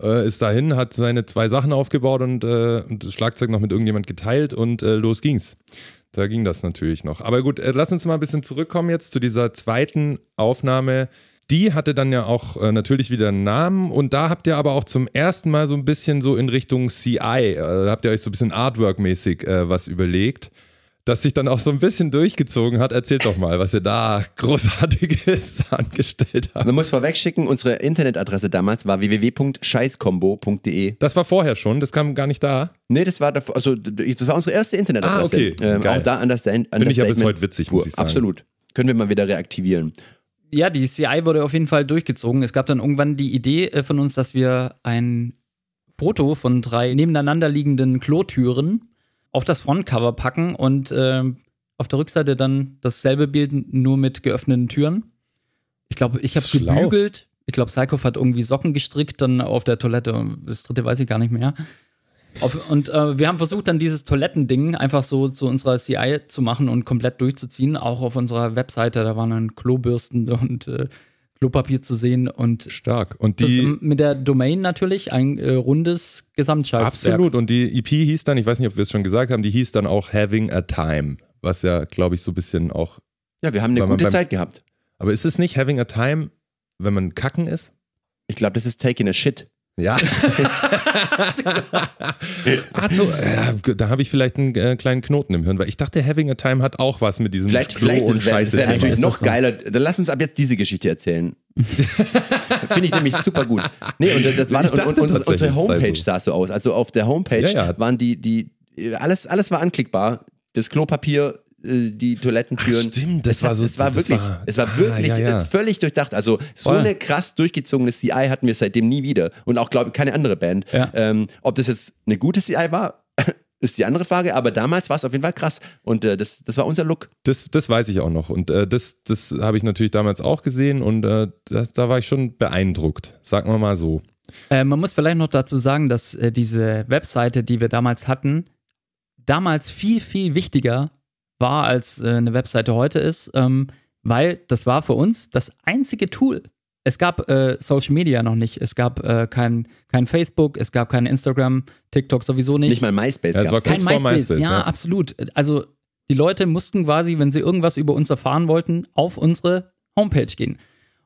äh, ist dahin, hat seine zwei Sachen aufgebaut und, äh, und das Schlagzeug noch mit irgendjemand geteilt und äh, los ging's. Da ging das natürlich noch. Aber gut, äh, lass uns mal ein bisschen zurückkommen jetzt zu dieser zweiten Aufnahme. Die hatte dann ja auch äh, natürlich wieder einen Namen und da habt ihr aber auch zum ersten Mal so ein bisschen so in Richtung CI, äh, habt ihr euch so ein bisschen Artwork-mäßig äh, was überlegt das sich dann auch so ein bisschen durchgezogen hat. Erzählt doch mal, was ihr da Großartiges angestellt habt. Man muss vorweg schicken, unsere Internetadresse damals war www.scheißkombo.de. Das war vorher schon, das kam gar nicht da. Nee, das war, davor, also, das war unsere erste Internetadresse. Ah, okay. Ähm, Geil. auch da an das Finde ich ja bis heute witzig, muss ich sagen. Absolut. Können wir mal wieder reaktivieren. Ja, die CI wurde auf jeden Fall durchgezogen. Es gab dann irgendwann die Idee äh, von uns, dass wir ein Foto von drei nebeneinander liegenden Klotüren auf das Frontcover packen und ähm, auf der Rückseite dann dasselbe Bild nur mit geöffneten Türen. Ich glaube, ich habe gebügelt. Ich glaube, Psycho hat irgendwie Socken gestrickt, dann auf der Toilette. Das dritte weiß ich gar nicht mehr. Auf, und äh, wir haben versucht, dann dieses Toilettending einfach so zu unserer CI zu machen und komplett durchzuziehen. Auch auf unserer Webseite, da waren dann Klobürsten und äh, Klopapier zu sehen. Und Stark. Und das, die. mit der Domain natürlich ein äh, rundes Gesamtscheißwerk. Absolut. Und die EP hieß dann, ich weiß nicht, ob wir es schon gesagt haben, die hieß dann auch Having a Time. Was ja, glaube ich, so ein bisschen auch. Ja, wir haben eine gute beim- Zeit gehabt. Aber ist es nicht Having a Time, wenn man kacken ist? Ich glaube, das ist Taking a Shit. Ja. Ach so, äh, da habe ich vielleicht einen äh, kleinen Knoten im Hirn, weil ich dachte, Having a Time hat auch was mit diesem Vielleicht, Klo vielleicht und das wäre Scheiße. wär Thema. natürlich ist noch das geiler. Dann lass uns ab jetzt diese Geschichte erzählen. Finde ich nämlich super gut. Nee, und das war Ich und, dachte und, unsere, Homepage so. sah so aus. Also auf der Homepage Ja, ja. waren die, die, alles, alles war anklickbar. Das Klopapier, die Toilettentüren. Ach, stimmt, das es war so- Es war wirklich, war- es war Ah, wirklich ja, ja. äh, völlig durchdacht. Also so Voll. eine krass durchgezogene CI hatten wir seitdem nie wieder. Und auch, glaube ich, keine andere Band. Ja. Ähm, ob das jetzt eine gute CI war, ist die andere Frage, aber damals war es auf jeden Fall krass und äh, das, das war unser Look. Das, das weiß ich auch noch und äh, das, das habe ich natürlich damals auch gesehen und äh, das, da war ich schon beeindruckt, sagen wir mal so. Äh, man muss vielleicht noch dazu sagen, dass äh, diese Webseite, die wir damals hatten, damals viel, viel wichtiger war, als äh, eine Webseite heute ist, ähm, weil das war für uns das einzige Tool. Es gab äh, Social Media noch nicht, es gab äh, kein, kein Facebook, es gab kein Instagram, TikTok sowieso nicht. Nicht mal MySpace. Ja, es war kein kurz vor MySpace. MySpace, ja, ja. absolut. Also die Leute mussten quasi, wenn sie irgendwas über uns erfahren wollten, auf unsere Homepage gehen.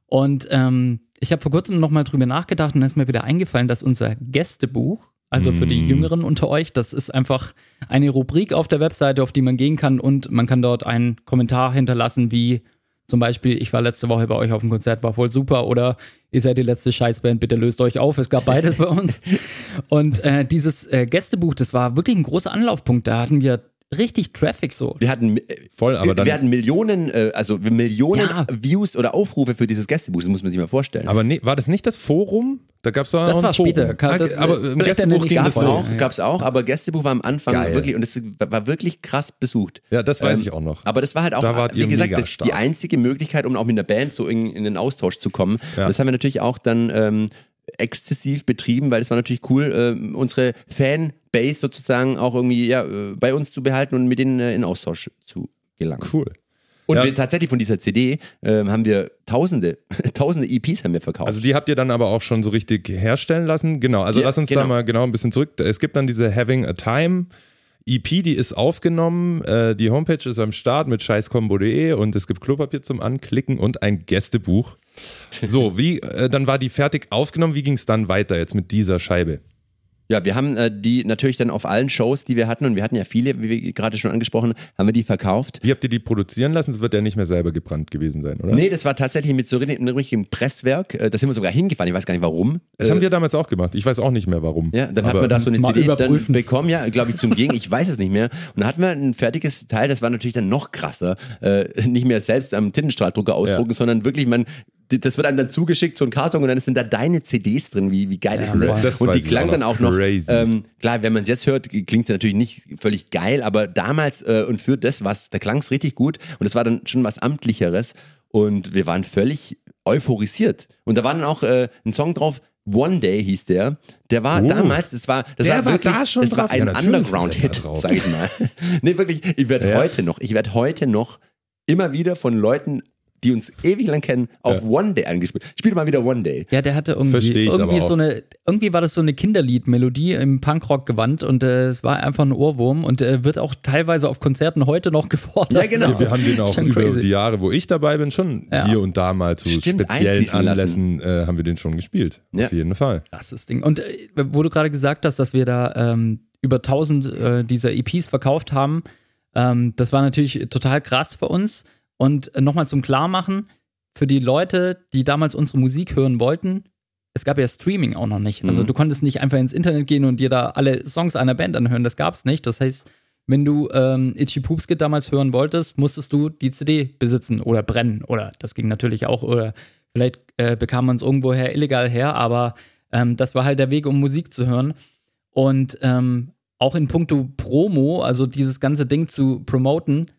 Und ähm, ich habe vor kurzem nochmal drüber nachgedacht und dann ist mir wieder eingefallen, dass unser Gästebuch, also für die Jüngeren unter euch, das ist einfach eine Rubrik auf der Webseite, auf die man gehen kann und man kann dort einen Kommentar hinterlassen, wie zum Beispiel, ich war letzte Woche bei euch auf dem Konzert, war voll super oder ihr seid die letzte Scheißband, bitte löst euch auf. Es gab beides bei uns. Und äh, dieses äh, Gästebuch, das war wirklich ein großer Anlaufpunkt. Da hatten wir richtig Traffic so. Wir hatten, äh, Voll, aber dann- wir hatten Millionen, äh, also Millionen Ja. Views oder Aufrufe für dieses Gästebuch, das muss man sich mal vorstellen. Aber nee, war das nicht das Forum? Da gab es Das war Forum. später. Ah, das- aber im vielleicht Gästebuch ging das auch, nicht. gab's auch, aber Gästebuch war am Anfang Geil. wirklich und es war wirklich krass besucht. Ja, das weiß Ähm, ich auch noch. Aber das war halt auch, Da wart wie ihr gesagt, das, die einzige Möglichkeit, um auch mit einer Band so in, in den Austausch zu kommen. Ja. Das haben wir natürlich auch dann ähm, exzessiv betrieben, weil es war natürlich cool, ähm, unsere Fanbase sozusagen auch irgendwie ja, äh, bei uns zu behalten und mit denen äh, in Austausch zu gelangen. Cool. Und Ja. wir, tatsächlich von dieser CD ähm, haben wir tausende, tausende EPs haben wir verkauft. Also die habt ihr dann aber auch schon so richtig herstellen lassen. Genau, also Ja, lass uns genau. da mal genau ein bisschen zurück. Es gibt dann diese Having a Time EP, die ist aufgenommen. Äh, die Homepage ist am Start mit scheißkombo.de und es gibt Klopapier zum Anklicken und ein Gästebuch. So, wie, äh, dann war die fertig aufgenommen. Wie ging es dann weiter jetzt mit dieser Scheibe? Ja, wir haben äh, die natürlich dann auf allen Shows, die wir hatten, und wir hatten ja viele, wie wir gerade schon angesprochen, haben wir die verkauft. Wie habt ihr die produzieren lassen? Es wird ja nicht mehr selber gebrannt gewesen sein, oder? Nee, das war tatsächlich mit so richtig- einem richtigen Presswerk. Äh, Da sind wir sogar hingefahren, ich weiß gar nicht warum. Das Äh, haben wir damals auch gemacht. Ich weiß auch nicht mehr warum. ja, dann hat Aber- man da so eine CD dann überprüfen. bekommen, ja, glaube ich, zum Gegen. Ich weiß es nicht mehr. Und dann hatten wir ein fertiges Teil, das war natürlich dann noch krasser. Äh, nicht mehr selbst am Tintenstrahldrucker ausdrucken, Ja. sondern wirklich, man, das wird einem dann zugeschickt, so ein Karton, und dann sind da deine CDs drin. Wie, wie geil ist denn das? Das und die klang auch dann auch noch. Ähm, klar, wenn man es jetzt hört, klingt es natürlich nicht völlig geil, aber damals äh, und für das was, da klang es richtig gut und es war dann schon was Amtlicheres und wir waren völlig euphorisiert. Und da war dann auch äh, ein Song drauf, One Day hieß der. Der war Oh. damals, es war, das Der war war wirklich, da schon das war drauf? Ja, ein war der Underground-Hit, sag ich mal. nee, wirklich, ich werde Ja. heute noch, ich werde heute noch immer wieder von Leuten, die uns ewig lang kennen, auf One Day angespielt. Spiel mal wieder One Day. Ja, der hatte irgendwie, irgendwie so eine, irgendwie war das so eine Kinderlied-Melodie im Punkrock-Gewand und äh, es war einfach ein Ohrwurm und äh, wird auch teilweise auf Konzerten heute noch gefordert. Ja, genau. Ja, wir haben den auch Schon über crazy. die Jahre, wo ich dabei bin, schon Ja. hier und da mal zu Stimmt, speziellen. Anlässen äh, haben wir den schon gespielt. Ja. Auf jeden Fall. Krasses Ding. Und äh, wo du gerade gesagt hast, dass wir da ähm, über 1000 äh, dieser EPs verkauft haben, ähm, das war natürlich total krass für uns. Und nochmal zum Klarmachen, für die Leute, die damals unsere Musik hören wollten, es gab ja Streaming auch noch nicht. Also Mhm. du konntest nicht einfach ins Internet gehen und dir da alle Songs einer Band anhören, das gab's nicht. Das heißt, wenn du ähm, Itchy Poopskit damals hören wolltest, musstest du die CD besitzen oder brennen. Oder das ging natürlich auch. Oder vielleicht äh, bekam man es irgendwoher illegal her, aber ähm, das war halt der Weg, um Musik zu hören. Und ähm, auch in puncto Promo, also dieses ganze Ding zu promoten,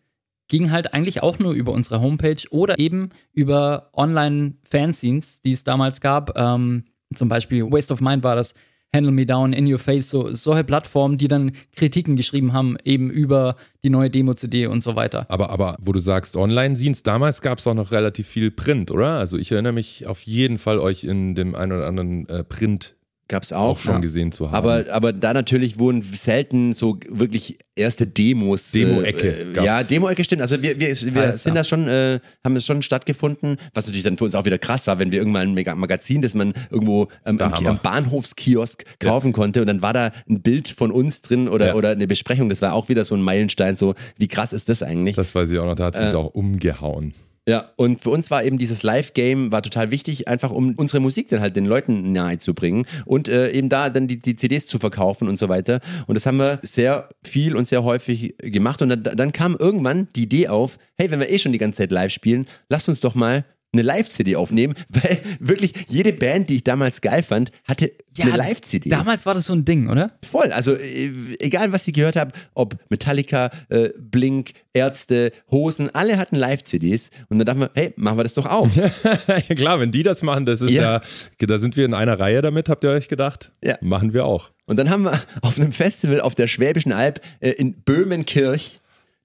ging halt eigentlich auch nur über unsere Homepage oder eben über Online-Fanzines, die es damals gab. Ähm, zum Beispiel Waste of Mind war das, Handle Me Down, In Your Face, so, solche Plattformen, die dann Kritiken geschrieben haben, eben über die neue Demo-CD und so weiter. Aber, aber wo du sagst, Online-Scenes, damals gab es auch noch relativ viel Print, oder? Also ich erinnere mich auf jeden Fall, euch in dem einen oder anderen äh, Print Gab's auch auch. schon ja. gesehen zu haben. Aber, aber da natürlich wurden selten so wirklich erste Demos. Demo-Ecke Äh, ja, Demo-Ecke stimmt. Also wir, wir, wir Alles sind da. da schon, äh, haben es schon stattgefunden, was natürlich dann für uns auch wieder krass war, wenn wir irgendwann ein Magazin, das man irgendwo ähm, am, am Bahnhofskiosk kaufen konnte und dann war da ein Bild von uns drin oder, Ja. oder eine Besprechung. Das war auch wieder so ein Meilenstein. So, wie krass ist das eigentlich? das weiß ich auch noch, da hat es Äh, mich auch umgehauen. Ja, und für uns war eben dieses Live-Game war total wichtig, einfach um unsere Musik dann halt den Leuten nahe zu bringen und äh, eben da dann die, die CDs zu verkaufen und so weiter. Und das haben wir sehr viel und sehr häufig gemacht. Und dann, dann kam irgendwann die Idee auf, hey, wenn wir eh schon die ganze Zeit live spielen, lasst uns doch mal eine Live-CD aufnehmen, weil wirklich jede Band, die ich damals geil fand, hatte Ja, eine Live-CD. Damals war das so ein Ding, oder? Voll. Also äh, egal, was ich gehört habe, ob Metallica, äh, Blink, Ärzte, Hosen, alle hatten Live-CDs. Und dann dachten wir, hey, machen wir das doch auch. ja, klar, wenn die das machen, das ist ja. Ja. da sind wir in einer Reihe damit, habt ihr euch gedacht? Ja. Machen wir auch. Und dann haben wir auf einem Festival auf der Schwäbischen Alb äh, in Böhmenkirch,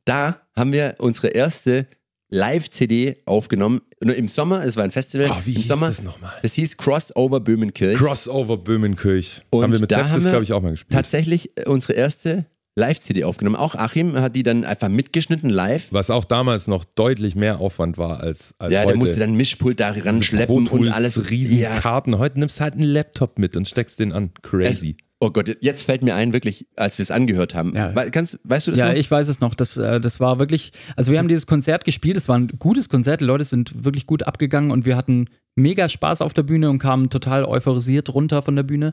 da haben wir unsere erste Live-CD aufgenommen. Nur im Sommer, es war ein Festival. Ah, wie Im hieß Sommer, das nochmal? Das hieß Crossover Böhmenkirch. Crossover Böhmenkirch. Und haben wir mit da Sepsis, glaube ich, auch mal gespielt. Tatsächlich äh, unsere erste Live-CD aufgenommen. Auch Achim hat die dann einfach mitgeschnitten live. Was auch damals noch deutlich mehr Aufwand war als, als Ja, heute. der musste dann Mischpult da ranschleppen Pro und alles. riesen Ja. Karten. Heute nimmst du halt einen Laptop mit und steckst den an. Es, Crazy. Oh Gott, jetzt fällt mir ein, wirklich, als wir es angehört haben. Ja. We kannst, weißt du das Ja, noch? ich weiß es noch. Das, äh, das war wirklich, also wir haben dieses Konzert gespielt, es war ein gutes Konzert, die Leute sind wirklich gut abgegangen und wir hatten mega Spaß auf der Bühne und kamen total euphorisiert runter von der Bühne.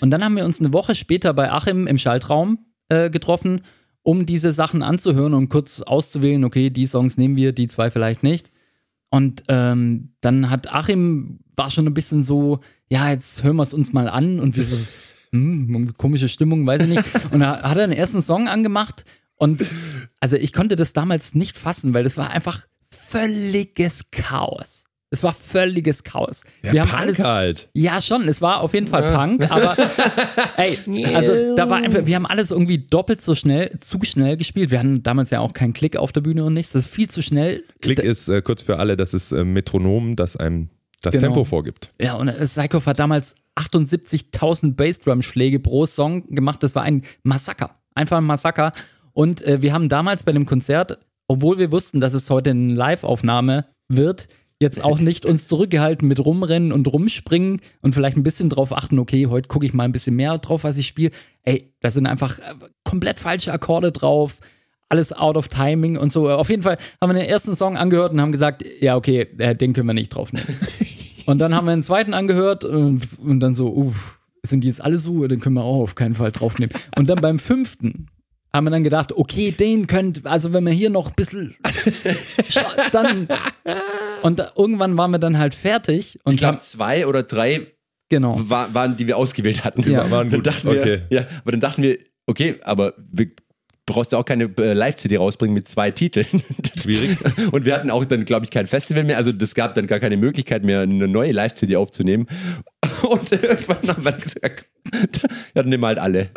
Und dann haben wir uns eine Woche später bei Achim im Schaltraum äh, getroffen, um diese Sachen anzuhören und kurz auszuwählen, okay, die Songs nehmen wir, die zwei vielleicht nicht. Und ähm, dann hat Achim, war schon ein bisschen so, ja, jetzt hören wir es uns mal an und wir so, hm, komische Stimmung, weiß ich nicht. Und da hat er den ersten Song angemacht und also ich konnte das damals nicht fassen, weil das war einfach völliges Chaos. Es war völliges Chaos. Ja, wir haben Punk alles, halt. ja, schon. Es war auf jeden Fall Punk, aber ey, also da war einfach, wir haben alles irgendwie doppelt so schnell, zu schnell gespielt. Wir hatten damals ja auch keinen Klick auf der Bühne und nichts. Das ist viel zu schnell. Klick Da- ist äh, kurz für alle, das ist äh, Metronom, das einem das Genau. Tempo vorgibt. Ja, und Psychoff hat damals 78.000 Bassdrum-Schläge pro Song gemacht. Das war ein Massaker. Einfach ein Massaker. Und äh, wir haben damals bei dem Konzert, obwohl wir wussten, dass es heute eine Live-Aufnahme wird, jetzt auch nicht uns zurückgehalten mit rumrennen und rumspringen und vielleicht ein bisschen drauf achten, okay, heute gucke ich mal ein bisschen mehr drauf, was ich spiele. Ey, da sind einfach äh, komplett falsche Akkorde drauf, alles out of timing und so. Auf jeden Fall haben wir den ersten Song angehört und haben gesagt, ja, okay, äh, den können wir nicht draufnehmen. Und dann haben wir einen zweiten angehört und, und dann so, uff, sind die jetzt alle so, den können wir auch auf keinen Fall draufnehmen. Und dann beim fünften haben wir dann gedacht, okay, den könnt, also wenn wir hier noch ein bisschen, dann, und da, irgendwann waren wir dann halt fertig und ich glaube, haben, zwei oder drei genau, war, waren, die wir ausgewählt hatten. Ja, waren dann gut. wir, Okay. ja, aber dann dachten wir, okay, aber wir brauchst du auch keine äh, Live-CD rausbringen mit zwei Titeln. Schwierig. Und wir hatten auch dann, glaube ich, kein Festival mehr. Also das gab dann gar keine Möglichkeit mehr, eine neue Live-CD aufzunehmen. Und irgendwann haben wir gesagt, ja, dann wir halt alle.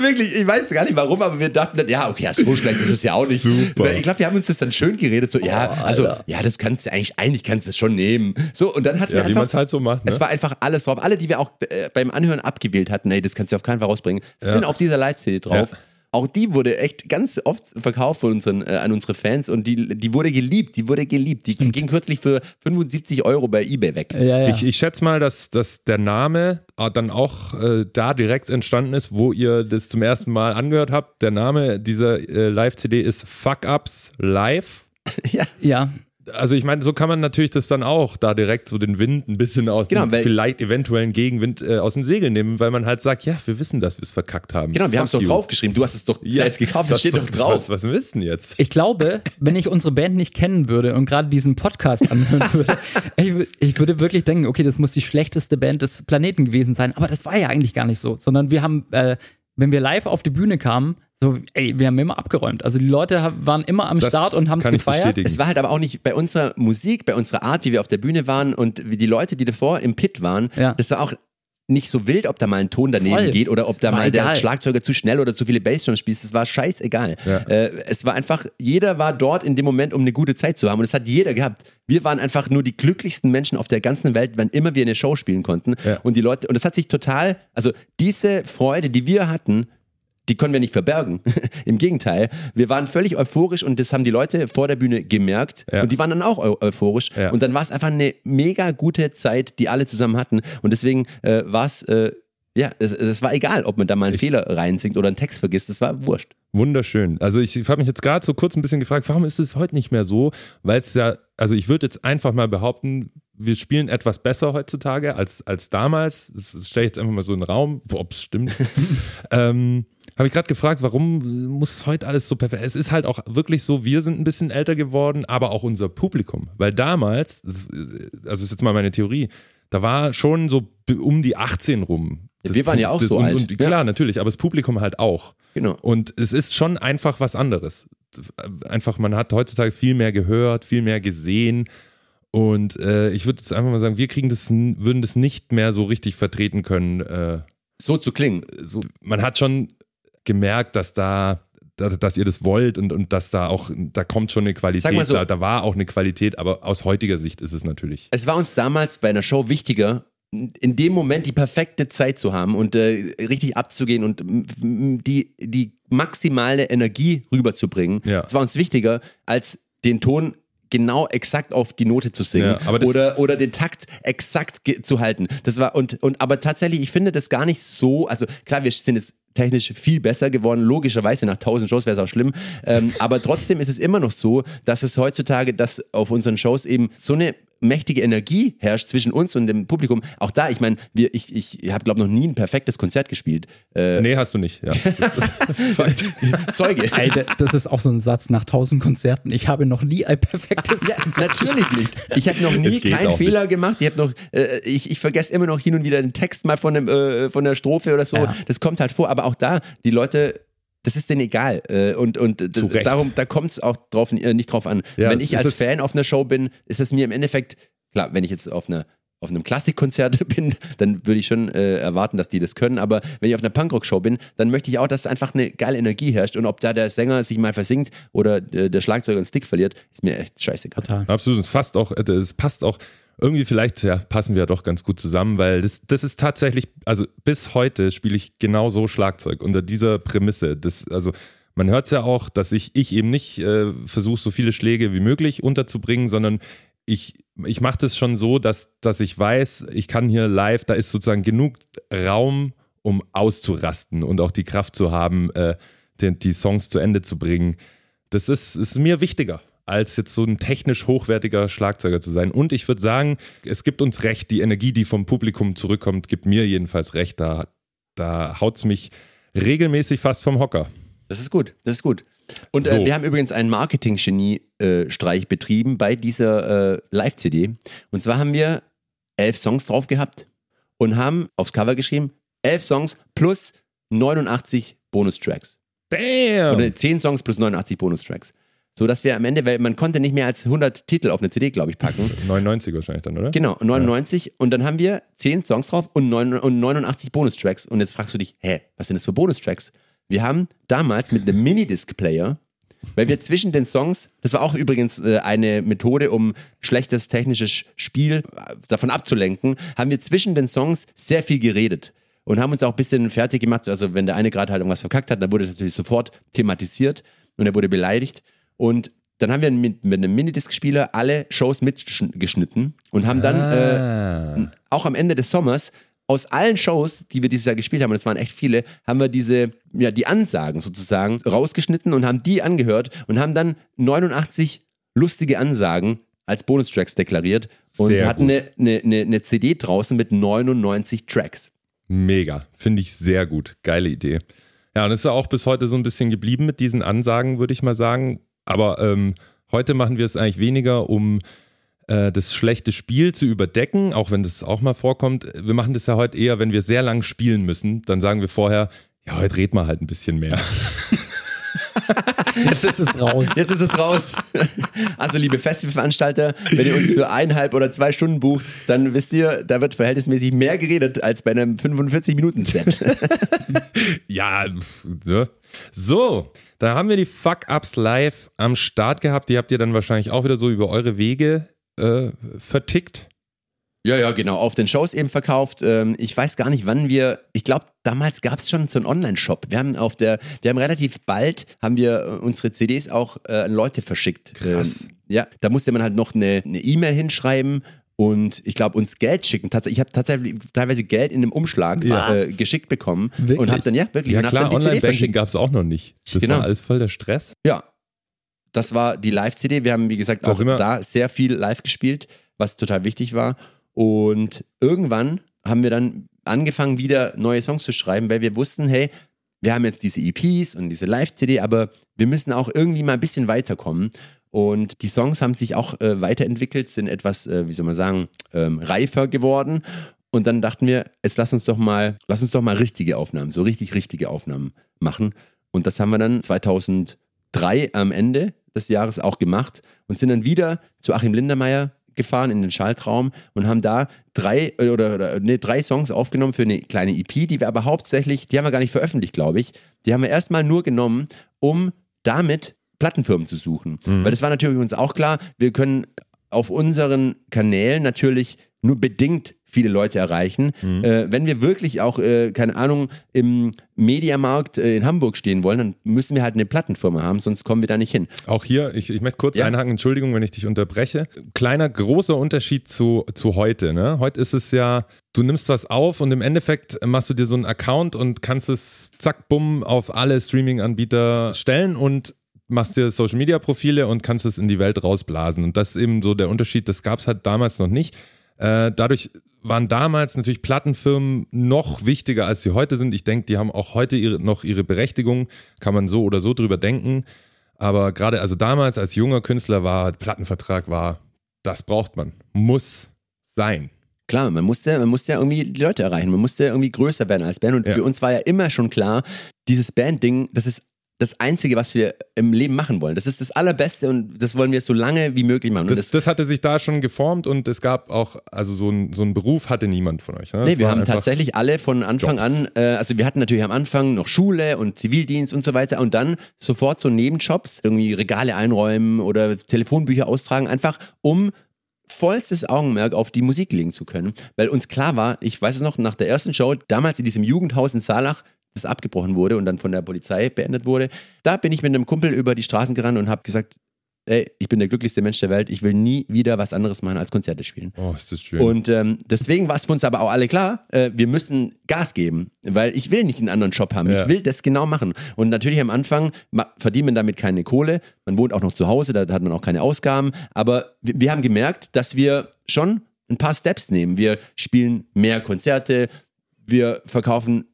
Wirklich, ich weiß gar nicht warum, aber wir dachten dann, ja, okay, ja, so schlecht ist es ja auch nicht. Super. Ich glaube, wir haben uns das dann schön geredet, so, ja, also, ja, das kannst du eigentlich, eigentlich kannst du es schon nehmen. So, und dann hatten wir Ja, einfach, man es halt so macht. Ne? es war einfach alles drauf. Alle, die wir auch äh, beim Anhören abgewählt hatten, ey, das kannst du auf keinen Fall rausbringen, sind auf dieser Live-CD drauf. Ja. Auch die wurde echt ganz oft verkauft von unseren, äh, an unsere Fans und die, die wurde geliebt, die wurde geliebt. Die ging kürzlich für 75 Euro bei Ebay weg. ja, ja. Ich, ich schätze mal, dass, dass der Name äh, dann auch äh, da direkt entstanden ist, wo ihr das zum ersten Mal angehört habt. Der Name dieser äh, Live-CD ist Fuck Ups Live. ja, Also ich meine, so kann man natürlich das dann auch da direkt so den Wind ein bisschen aus Genau, dem vielleicht eventuellen Gegenwind äh, aus den Segeln nehmen, weil man halt sagt, ja, wir wissen, dass wir es verkackt haben. Genau, wir haben es doch draufgeschrieben. Du hast es doch Ja, selbst gekauft, das steht doch drauf. Was, was wissen jetzt? Ich glaube, wenn ich unsere Band nicht kennen würde und gerade diesen Podcast anhören würde, ich, ich würde wirklich denken, okay, das muss die schlechteste Band des Planeten gewesen sein. Aber das war ja eigentlich gar nicht so, sondern wir haben, äh, wenn wir live auf die Bühne kamen, so, ey, wir haben immer abgeräumt. Also die Leute waren immer am Das Start und haben es gefeiert. bestätigen. Es war halt aber auch nicht bei unserer Musik, bei unserer Art, wie wir auf der Bühne waren und wie die Leute, die davor im Pit waren, Ja. das war auch nicht so wild, ob da mal ein Ton daneben Voll. geht oder ob da mal der egal. Schlagzeuger zu schnell oder zu viele Bassdrums spielt. Es war scheißegal. Äh, es war einfach, jeder war dort in dem Moment, um eine gute Zeit zu haben und das hat jeder gehabt. Wir waren einfach nur die glücklichsten Menschen auf der ganzen Welt, wann immer wir eine Show spielen konnten. Ja. Und die Leute, und das hat sich total, also diese Freude, die wir hatten, die können wir nicht verbergen. Im Gegenteil, wir waren völlig euphorisch und das haben die Leute vor der Bühne gemerkt Ja. und die waren dann auch eu euphorisch Ja. und dann war es einfach eine mega gute Zeit, die alle zusammen hatten und deswegen äh, war es, äh, ja, es, es war egal, ob man da mal einen Fehler reinsingt oder einen Text vergisst, das war wurscht. Wunderschön. Also ich habe mich jetzt gerade so kurz ein bisschen gefragt, warum ist es heute nicht mehr so? Weil es ja, also ich würde jetzt einfach mal behaupten, wir spielen etwas besser heutzutage als, als damals. Das stelle ich jetzt einfach mal so in den Raum, ob es stimmt. ähm, habe ich gerade gefragt, warum muss heute alles so perfekt? Es ist halt auch wirklich so, wir sind ein bisschen älter geworden, aber auch unser Publikum. Weil damals, also ist jetzt mal meine Theorie, da war schon so um die 18 rum. Ja, wir waren ja auch so und, alt. Und, klar, ja. natürlich, aber das Publikum halt auch. Genau. Und es ist schon einfach was anderes. Einfach, man hat heutzutage viel mehr gehört, viel mehr gesehen. Und äh, ich würde jetzt einfach mal sagen, wir kriegen das, würden das nicht mehr so richtig vertreten können. Äh, so zu klingen. So, man hat schon gemerkt, dass da, dass ihr das wollt und, und dass da auch, da kommt schon eine Qualität, so, da, da war auch eine Qualität, aber aus heutiger Sicht ist es natürlich. Es war uns damals bei einer Show wichtiger, in dem Moment die perfekte Zeit zu haben und äh, richtig abzugehen und die, die maximale Energie rüberzubringen. Ja. Das war uns wichtiger, als den Ton genau exakt auf die Note zu singen Ja, oder, oder den Takt exakt zu halten. Das war und, und aber tatsächlich, ich finde das gar nicht so, also klar, wir sind jetzt technisch viel besser geworden, logischerweise nach 1000 Shows wäre es auch schlimm, ähm, aber trotzdem ist es immer noch so, dass es heutzutage, dass auf unseren Shows eben so eine mächtige Energie herrscht zwischen uns und dem Publikum. Auch da, ich meine, wir, ich, ich habe glaube noch nie ein perfektes Konzert gespielt. Äh, Nee, hast du nicht, ja. Das ist Fakt. Zeuge. Ey, d- das ist auch so ein Satz nach tausend Konzerten. Ich habe noch nie ein perfektes Ja, Konzert. natürlich nicht. Ich habe noch nie keinen Fehler gemacht. Ich habe noch, äh, ich, ich vergesse immer noch hin und wieder den Text mal von, dem, äh, von der Strophe oder so. Ja. Das kommt halt vor. Aber auch da, die Leute, das ist denen egal. Äh, und und darum, da kommt es auch drauf, äh, nicht drauf an. Ja, wenn ich als Fan auf einer Show bin, ist es mir im Endeffekt, klar, wenn ich jetzt auf einer auf einem Klassikkonzert bin, dann würde ich schon äh, erwarten, dass die das können. Aber wenn ich auf einer Punkrock-Show bin, dann möchte ich auch, dass einfach eine geile Energie herrscht. Und ob da der Sänger sich mal versinkt oder äh, der Schlagzeuger einen Stick verliert, ist mir echt scheißegal. Total. Absolut, es passt auch, äh, es passt auch irgendwie vielleicht, ja, passen wir ja doch ganz gut zusammen, weil das, das ist tatsächlich, also bis heute spiele ich genau so Schlagzeug unter dieser Prämisse. Das, also man hört es ja auch, dass ich, ich eben nicht äh, versuche, so viele Schläge wie möglich unterzubringen, sondern ich, ich mache das schon so, dass, dass ich weiß, ich kann hier live, da ist sozusagen genug Raum, um auszurasten und auch die Kraft zu haben, äh, die, die Songs zu Ende zu bringen. Das ist, ist mir wichtiger, als jetzt so ein technisch hochwertiger Schlagzeuger zu sein. Und ich würde sagen, es gibt uns recht, die Energie, die vom Publikum zurückkommt, gibt mir jedenfalls recht. Da, da haut es mich regelmäßig fast vom Hocker. Das ist gut, das ist gut. Und äh, So. wir haben übrigens einen Marketing-Genie-Streich betrieben bei dieser äh, Live-CD. Und zwar haben wir elf Songs drauf gehabt und haben aufs Cover geschrieben, elf Songs plus 89 Bonustracks. Damn! Oder 10 Songs plus 89 Bonustracks. So dass wir am Ende, weil man konnte nicht mehr als 100 Titel auf eine CD, glaube ich, packen. 99 wahrscheinlich dann, oder? Genau, 99. Und dann haben wir 10 Songs drauf und, 9, und 89 Bonustracks. Und jetzt fragst du dich, hä, was sind das für Bonustracks? Wir haben damals mit einem Minidisc-Player, weil wir zwischen den Songs, das war auch übrigens äh, eine Methode, um schlechtes technisches Spiel äh, davon abzulenken, haben wir zwischen den Songs sehr viel geredet. Und haben uns auch ein bisschen fertig gemacht. Also, wenn der eine gerade halt irgendwas verkackt hat, dann wurde das natürlich sofort thematisiert und er wurde beleidigt. Und dann haben wir mit, mit einem Minidisc-Spieler alle Shows mitgeschnitten und haben dann äh, auch am Ende des Sommers aus allen Shows, die wir dieses Jahr gespielt haben, und es waren echt viele, haben wir diese, ja, die Ansagen sozusagen rausgeschnitten und haben die angehört und haben dann 89 lustige Ansagen als Bonustracks deklariert und Sehr hatten eine, eine, eine, CD draußen mit 99 Tracks. Mega. Finde ich sehr gut. Geile Idee. Ja, und es ist auch bis heute so ein bisschen geblieben mit diesen Ansagen, würde ich mal sagen. Aber ähm, heute machen wir es eigentlich weniger, um äh, das schlechte Spiel zu überdecken, auch wenn das auch mal vorkommt. Wir machen das ja heute eher, wenn wir sehr lang spielen müssen. Dann sagen wir vorher, ja, heute reden wir halt ein bisschen mehr. Jetzt ist es raus. Jetzt ist es raus. Also, liebe Festivalveranstalter, wenn ihr uns für eineinhalb oder zwei Stunden bucht, dann wisst ihr, da wird verhältnismäßig mehr geredet als bei einem 45-Minuten-Set. Ja, ne? so, da haben wir die Fuck-Ups live am Start gehabt. Die habt ihr dann wahrscheinlich auch wieder so über eure Wege äh, vertickt. Ja, ja, genau. Auf den Shows eben verkauft. Ähm, ich weiß gar nicht, wann wir. Ich glaube, damals gab es schon so einen Online-Shop. Wir haben auf der, wir haben relativ bald haben wir äh, unsere CDs auch äh, an Leute verschickt. Krass. Ähm, ja, da musste man halt noch eine eine E-Mail hinschreiben und ich glaube uns Geld schicken. Ich habe tatsächlich teilweise Geld in einem Umschlag Ja. äh, geschickt bekommen Wirklich? und habe dann ja wirklich Ja klar, Online-Banking gab es auch noch nicht. Das Genau. war alles voll der Stress. Ja. Das war die Live-CD. Wir haben, wie gesagt, Da auch da sehr viel live gespielt, was total wichtig war. Und irgendwann haben wir dann angefangen, wieder neue Songs zu schreiben, weil wir wussten, hey, wir haben jetzt diese EPs und diese Live-CD, aber wir müssen auch irgendwie mal ein bisschen weiterkommen. Und die Songs haben sich auch äh, weiterentwickelt, sind etwas, äh, wie soll man sagen, ähm, reifer geworden. Und dann dachten wir, jetzt lass uns doch mal, lass uns doch mal richtige Aufnahmen, so richtig richtige Aufnahmen machen. Und das haben wir dann 2003 am Ende des Jahres auch gemacht und sind dann wieder zu Achim Lindermeier gefahren in den Schaltraum und haben da drei äh, oder, oder nee, drei Songs aufgenommen für eine kleine EP, die wir aber hauptsächlich, die haben wir gar nicht veröffentlicht, glaube ich. Die haben wir erstmal nur genommen, um damit Plattenfirmen zu suchen. Mhm. Weil das war natürlich uns auch klar, wir können auf unseren Kanälen natürlich nur bedingt viele Leute erreichen. Mhm. Äh, wenn wir wirklich auch, äh, keine Ahnung, im Mediamarkt äh, in Hamburg stehen wollen, dann müssen wir halt eine Plattenfirma haben, sonst kommen wir da nicht hin. Auch hier, ich, ich möchte kurz ja. einhaken, Entschuldigung, wenn ich dich unterbreche. Kleiner, großer Unterschied zu, zu heute. Ne? Heute ist es ja, du nimmst was auf und im Endeffekt machst du dir so einen Account und kannst es zack, bumm auf alle Streaming-Anbieter stellen und machst dir Social Media Profile und kannst es in die Welt rausblasen. Und das ist eben so der Unterschied, das gab es halt damals noch nicht. Äh, dadurch waren damals natürlich Plattenfirmen noch wichtiger, als sie heute sind. Ich denke, die haben auch heute ihre, noch ihre Berechtigung, kann man so oder so drüber denken. Aber gerade, also damals als junger Künstler war Plattenvertrag war, das braucht man, muss sein. Klar, man musste, man musste ja irgendwie die Leute erreichen, man musste irgendwie größer werden als Band. Und ja. für uns war ja immer schon klar, dieses Band-Ding, das ist das Einzige, was wir im Leben machen wollen. Das ist das Allerbeste und das wollen wir so lange wie möglich machen. Das, das, das, hatte sich da schon geformt und es gab auch, also so, ein, so einen Beruf hatte niemand von euch. Ne? Nee, wir haben tatsächlich alle von Anfang Jobs. an, äh, also wir hatten natürlich am Anfang noch Schule und Zivildienst und so weiter und dann sofort so Nebenjobs, irgendwie Regale einräumen oder Telefonbücher austragen, einfach um vollstes Augenmerk auf die Musik legen zu können, weil uns klar war, ich weiß es noch, nach der ersten Show, damals in diesem Jugendhaus in Saalach, das abgebrochen wurde und dann von der Polizei beendet wurde. Da bin ich mit einem Kumpel über die Straßen gerannt und habe gesagt, ey, ich bin der glücklichste Mensch der Welt, ich will nie wieder was anderes machen als Konzerte spielen. Oh, ist das schön. Und ähm, deswegen war es für uns aber auch alle klar, äh, wir müssen Gas geben, weil ich will nicht einen anderen Job haben, ja. ich will das genau machen. Und natürlich am Anfang verdient man damit keine Kohle, man wohnt auch noch zu Hause, da hat man auch keine Ausgaben, aber wir, wir haben gemerkt, dass wir schon ein paar Steps nehmen. Wir spielen mehr Konzerte, wir verkaufen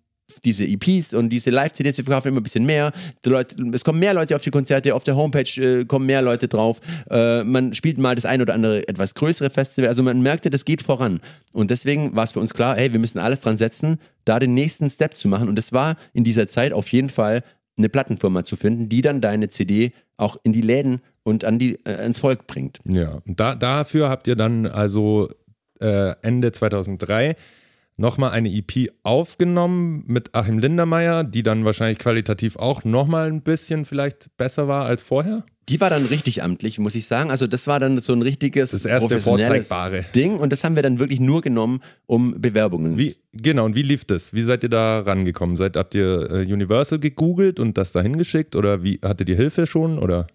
diese EPs und diese Live-CDs, wir verkaufen immer ein bisschen mehr. Leute, es kommen mehr Leute auf die Konzerte, auf der Homepage äh, kommen mehr Leute drauf. Äh, man spielt mal das ein oder andere etwas größere Festival. Also man merkte, das geht voran. Und deswegen war es für uns klar, hey, wir müssen alles dran setzen, da den nächsten Step zu machen. Und es war in dieser Zeit auf jeden Fall eine Plattenfirma zu finden, die dann deine CD auch in die Läden und an die, äh, ins Volk bringt. Ja, da, dafür habt ihr dann also äh, Ende 2003 nochmal eine EP aufgenommen mit Achim Lindermeier, die dann wahrscheinlich qualitativ auch nochmal ein bisschen vielleicht besser war als vorher. Die war dann richtig amtlich, muss ich sagen. Also das war dann so ein richtiges das erste vorzeigbare Ding und das haben wir dann wirklich nur genommen, um Bewerbungen. Wie, genau, und wie lief das? Wie seid ihr da rangekommen? Seid, habt ihr äh, Universal gegoogelt und das dahin geschickt oder wie hattet ihr Hilfe schon oder?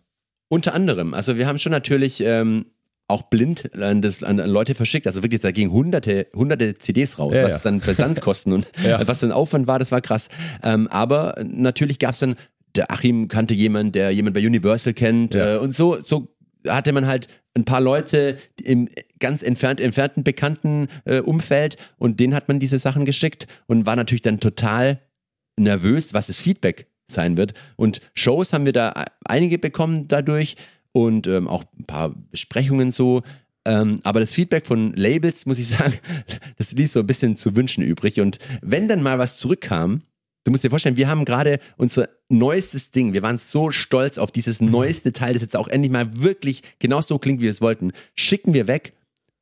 Unter anderem. Also wir haben schon natürlich ähm, auch blind an, das, an, Leute verschickt. Also wirklich, da gingen hunderte, hunderte CDs raus, ja, was ja. dann Versandkosten und ja. was dann Aufwand war, das war krass. Ähm, aber natürlich gab es dann, der Achim kannte jemanden, der jemand bei Universal kennt äh, und so, so hatte man halt ein paar Leute im ganz entfernt, entfernten bekannten äh, Umfeld und denen hat man diese Sachen geschickt und war natürlich dann total nervös, was das Feedback sein wird. Und Shows haben wir da einige bekommen dadurch und ähm, auch ein paar Besprechungen so. Ähm, aber das Feedback von Labels, muss ich sagen, das ließ so ein bisschen zu wünschen übrig. Und wenn dann mal was zurückkam, du musst dir vorstellen, wir haben gerade unser neuestes Ding, wir waren so stolz auf dieses neueste Teil, das jetzt auch endlich mal wirklich genau so klingt, wie wir es wollten. Schicken wir weg,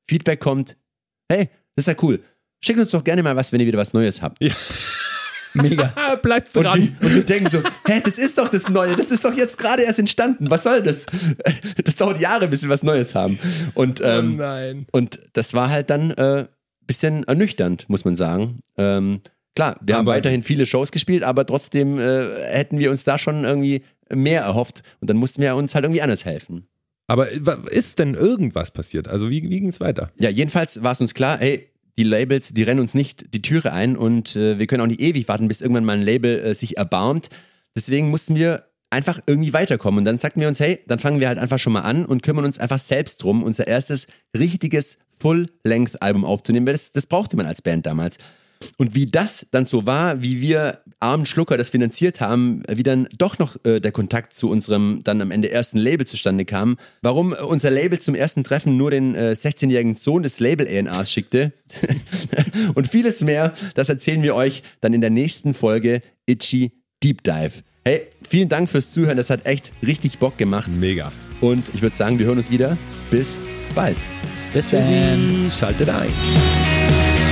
Feedback kommt, hey, das ist ja cool. Schickt uns doch gerne mal was, wenn ihr wieder was Neues habt. Ja. Mega. Bleibt dran. Und wir, und wir, denken so, hä, das ist doch das Neue, das ist doch jetzt gerade erst entstanden. Was soll das? Das dauert Jahre, bis wir was Neues haben. Und, oh ähm, oh nein. Und das war halt dann ein äh, bisschen ernüchternd, muss man sagen. Ähm, klar, wir aber haben weiterhin viele Shows gespielt, aber trotzdem äh, hätten wir uns da schon irgendwie mehr erhofft. Und dann mussten wir uns halt irgendwie anders helfen. Aber ist denn irgendwas passiert? Also wie, wie ging es weiter? Ja, jedenfalls war es uns klar, hey, die Labels, die rennen uns nicht die Türe ein und äh, wir können auch nicht ewig warten, bis irgendwann mal ein Label äh, sich erbarmt. Deswegen mussten wir einfach irgendwie weiterkommen. Und dann sagten wir uns, hey, dann fangen wir halt einfach schon mal an und kümmern uns einfach selbst drum, unser erstes richtiges Full-Length-Album aufzunehmen, weil das, das brauchte man als Band damals. Und wie das dann so war, wie wir armen Schlucker das finanziert haben, wie dann doch noch äh, der Kontakt zu unserem dann am Ende ersten Label zustande kam, warum unser Label zum ersten Treffen nur den äh, 16-jährigen Sohn des Label-ANAs schickte und vieles mehr, das erzählen wir euch dann in der nächsten Folge Itchy Deep Dive. Hey, vielen Dank fürs Zuhören, das hat echt richtig Bock gemacht. Mega. Und ich würde sagen, wir hören uns wieder. Bis bald. Bis dann. Schaltet ein.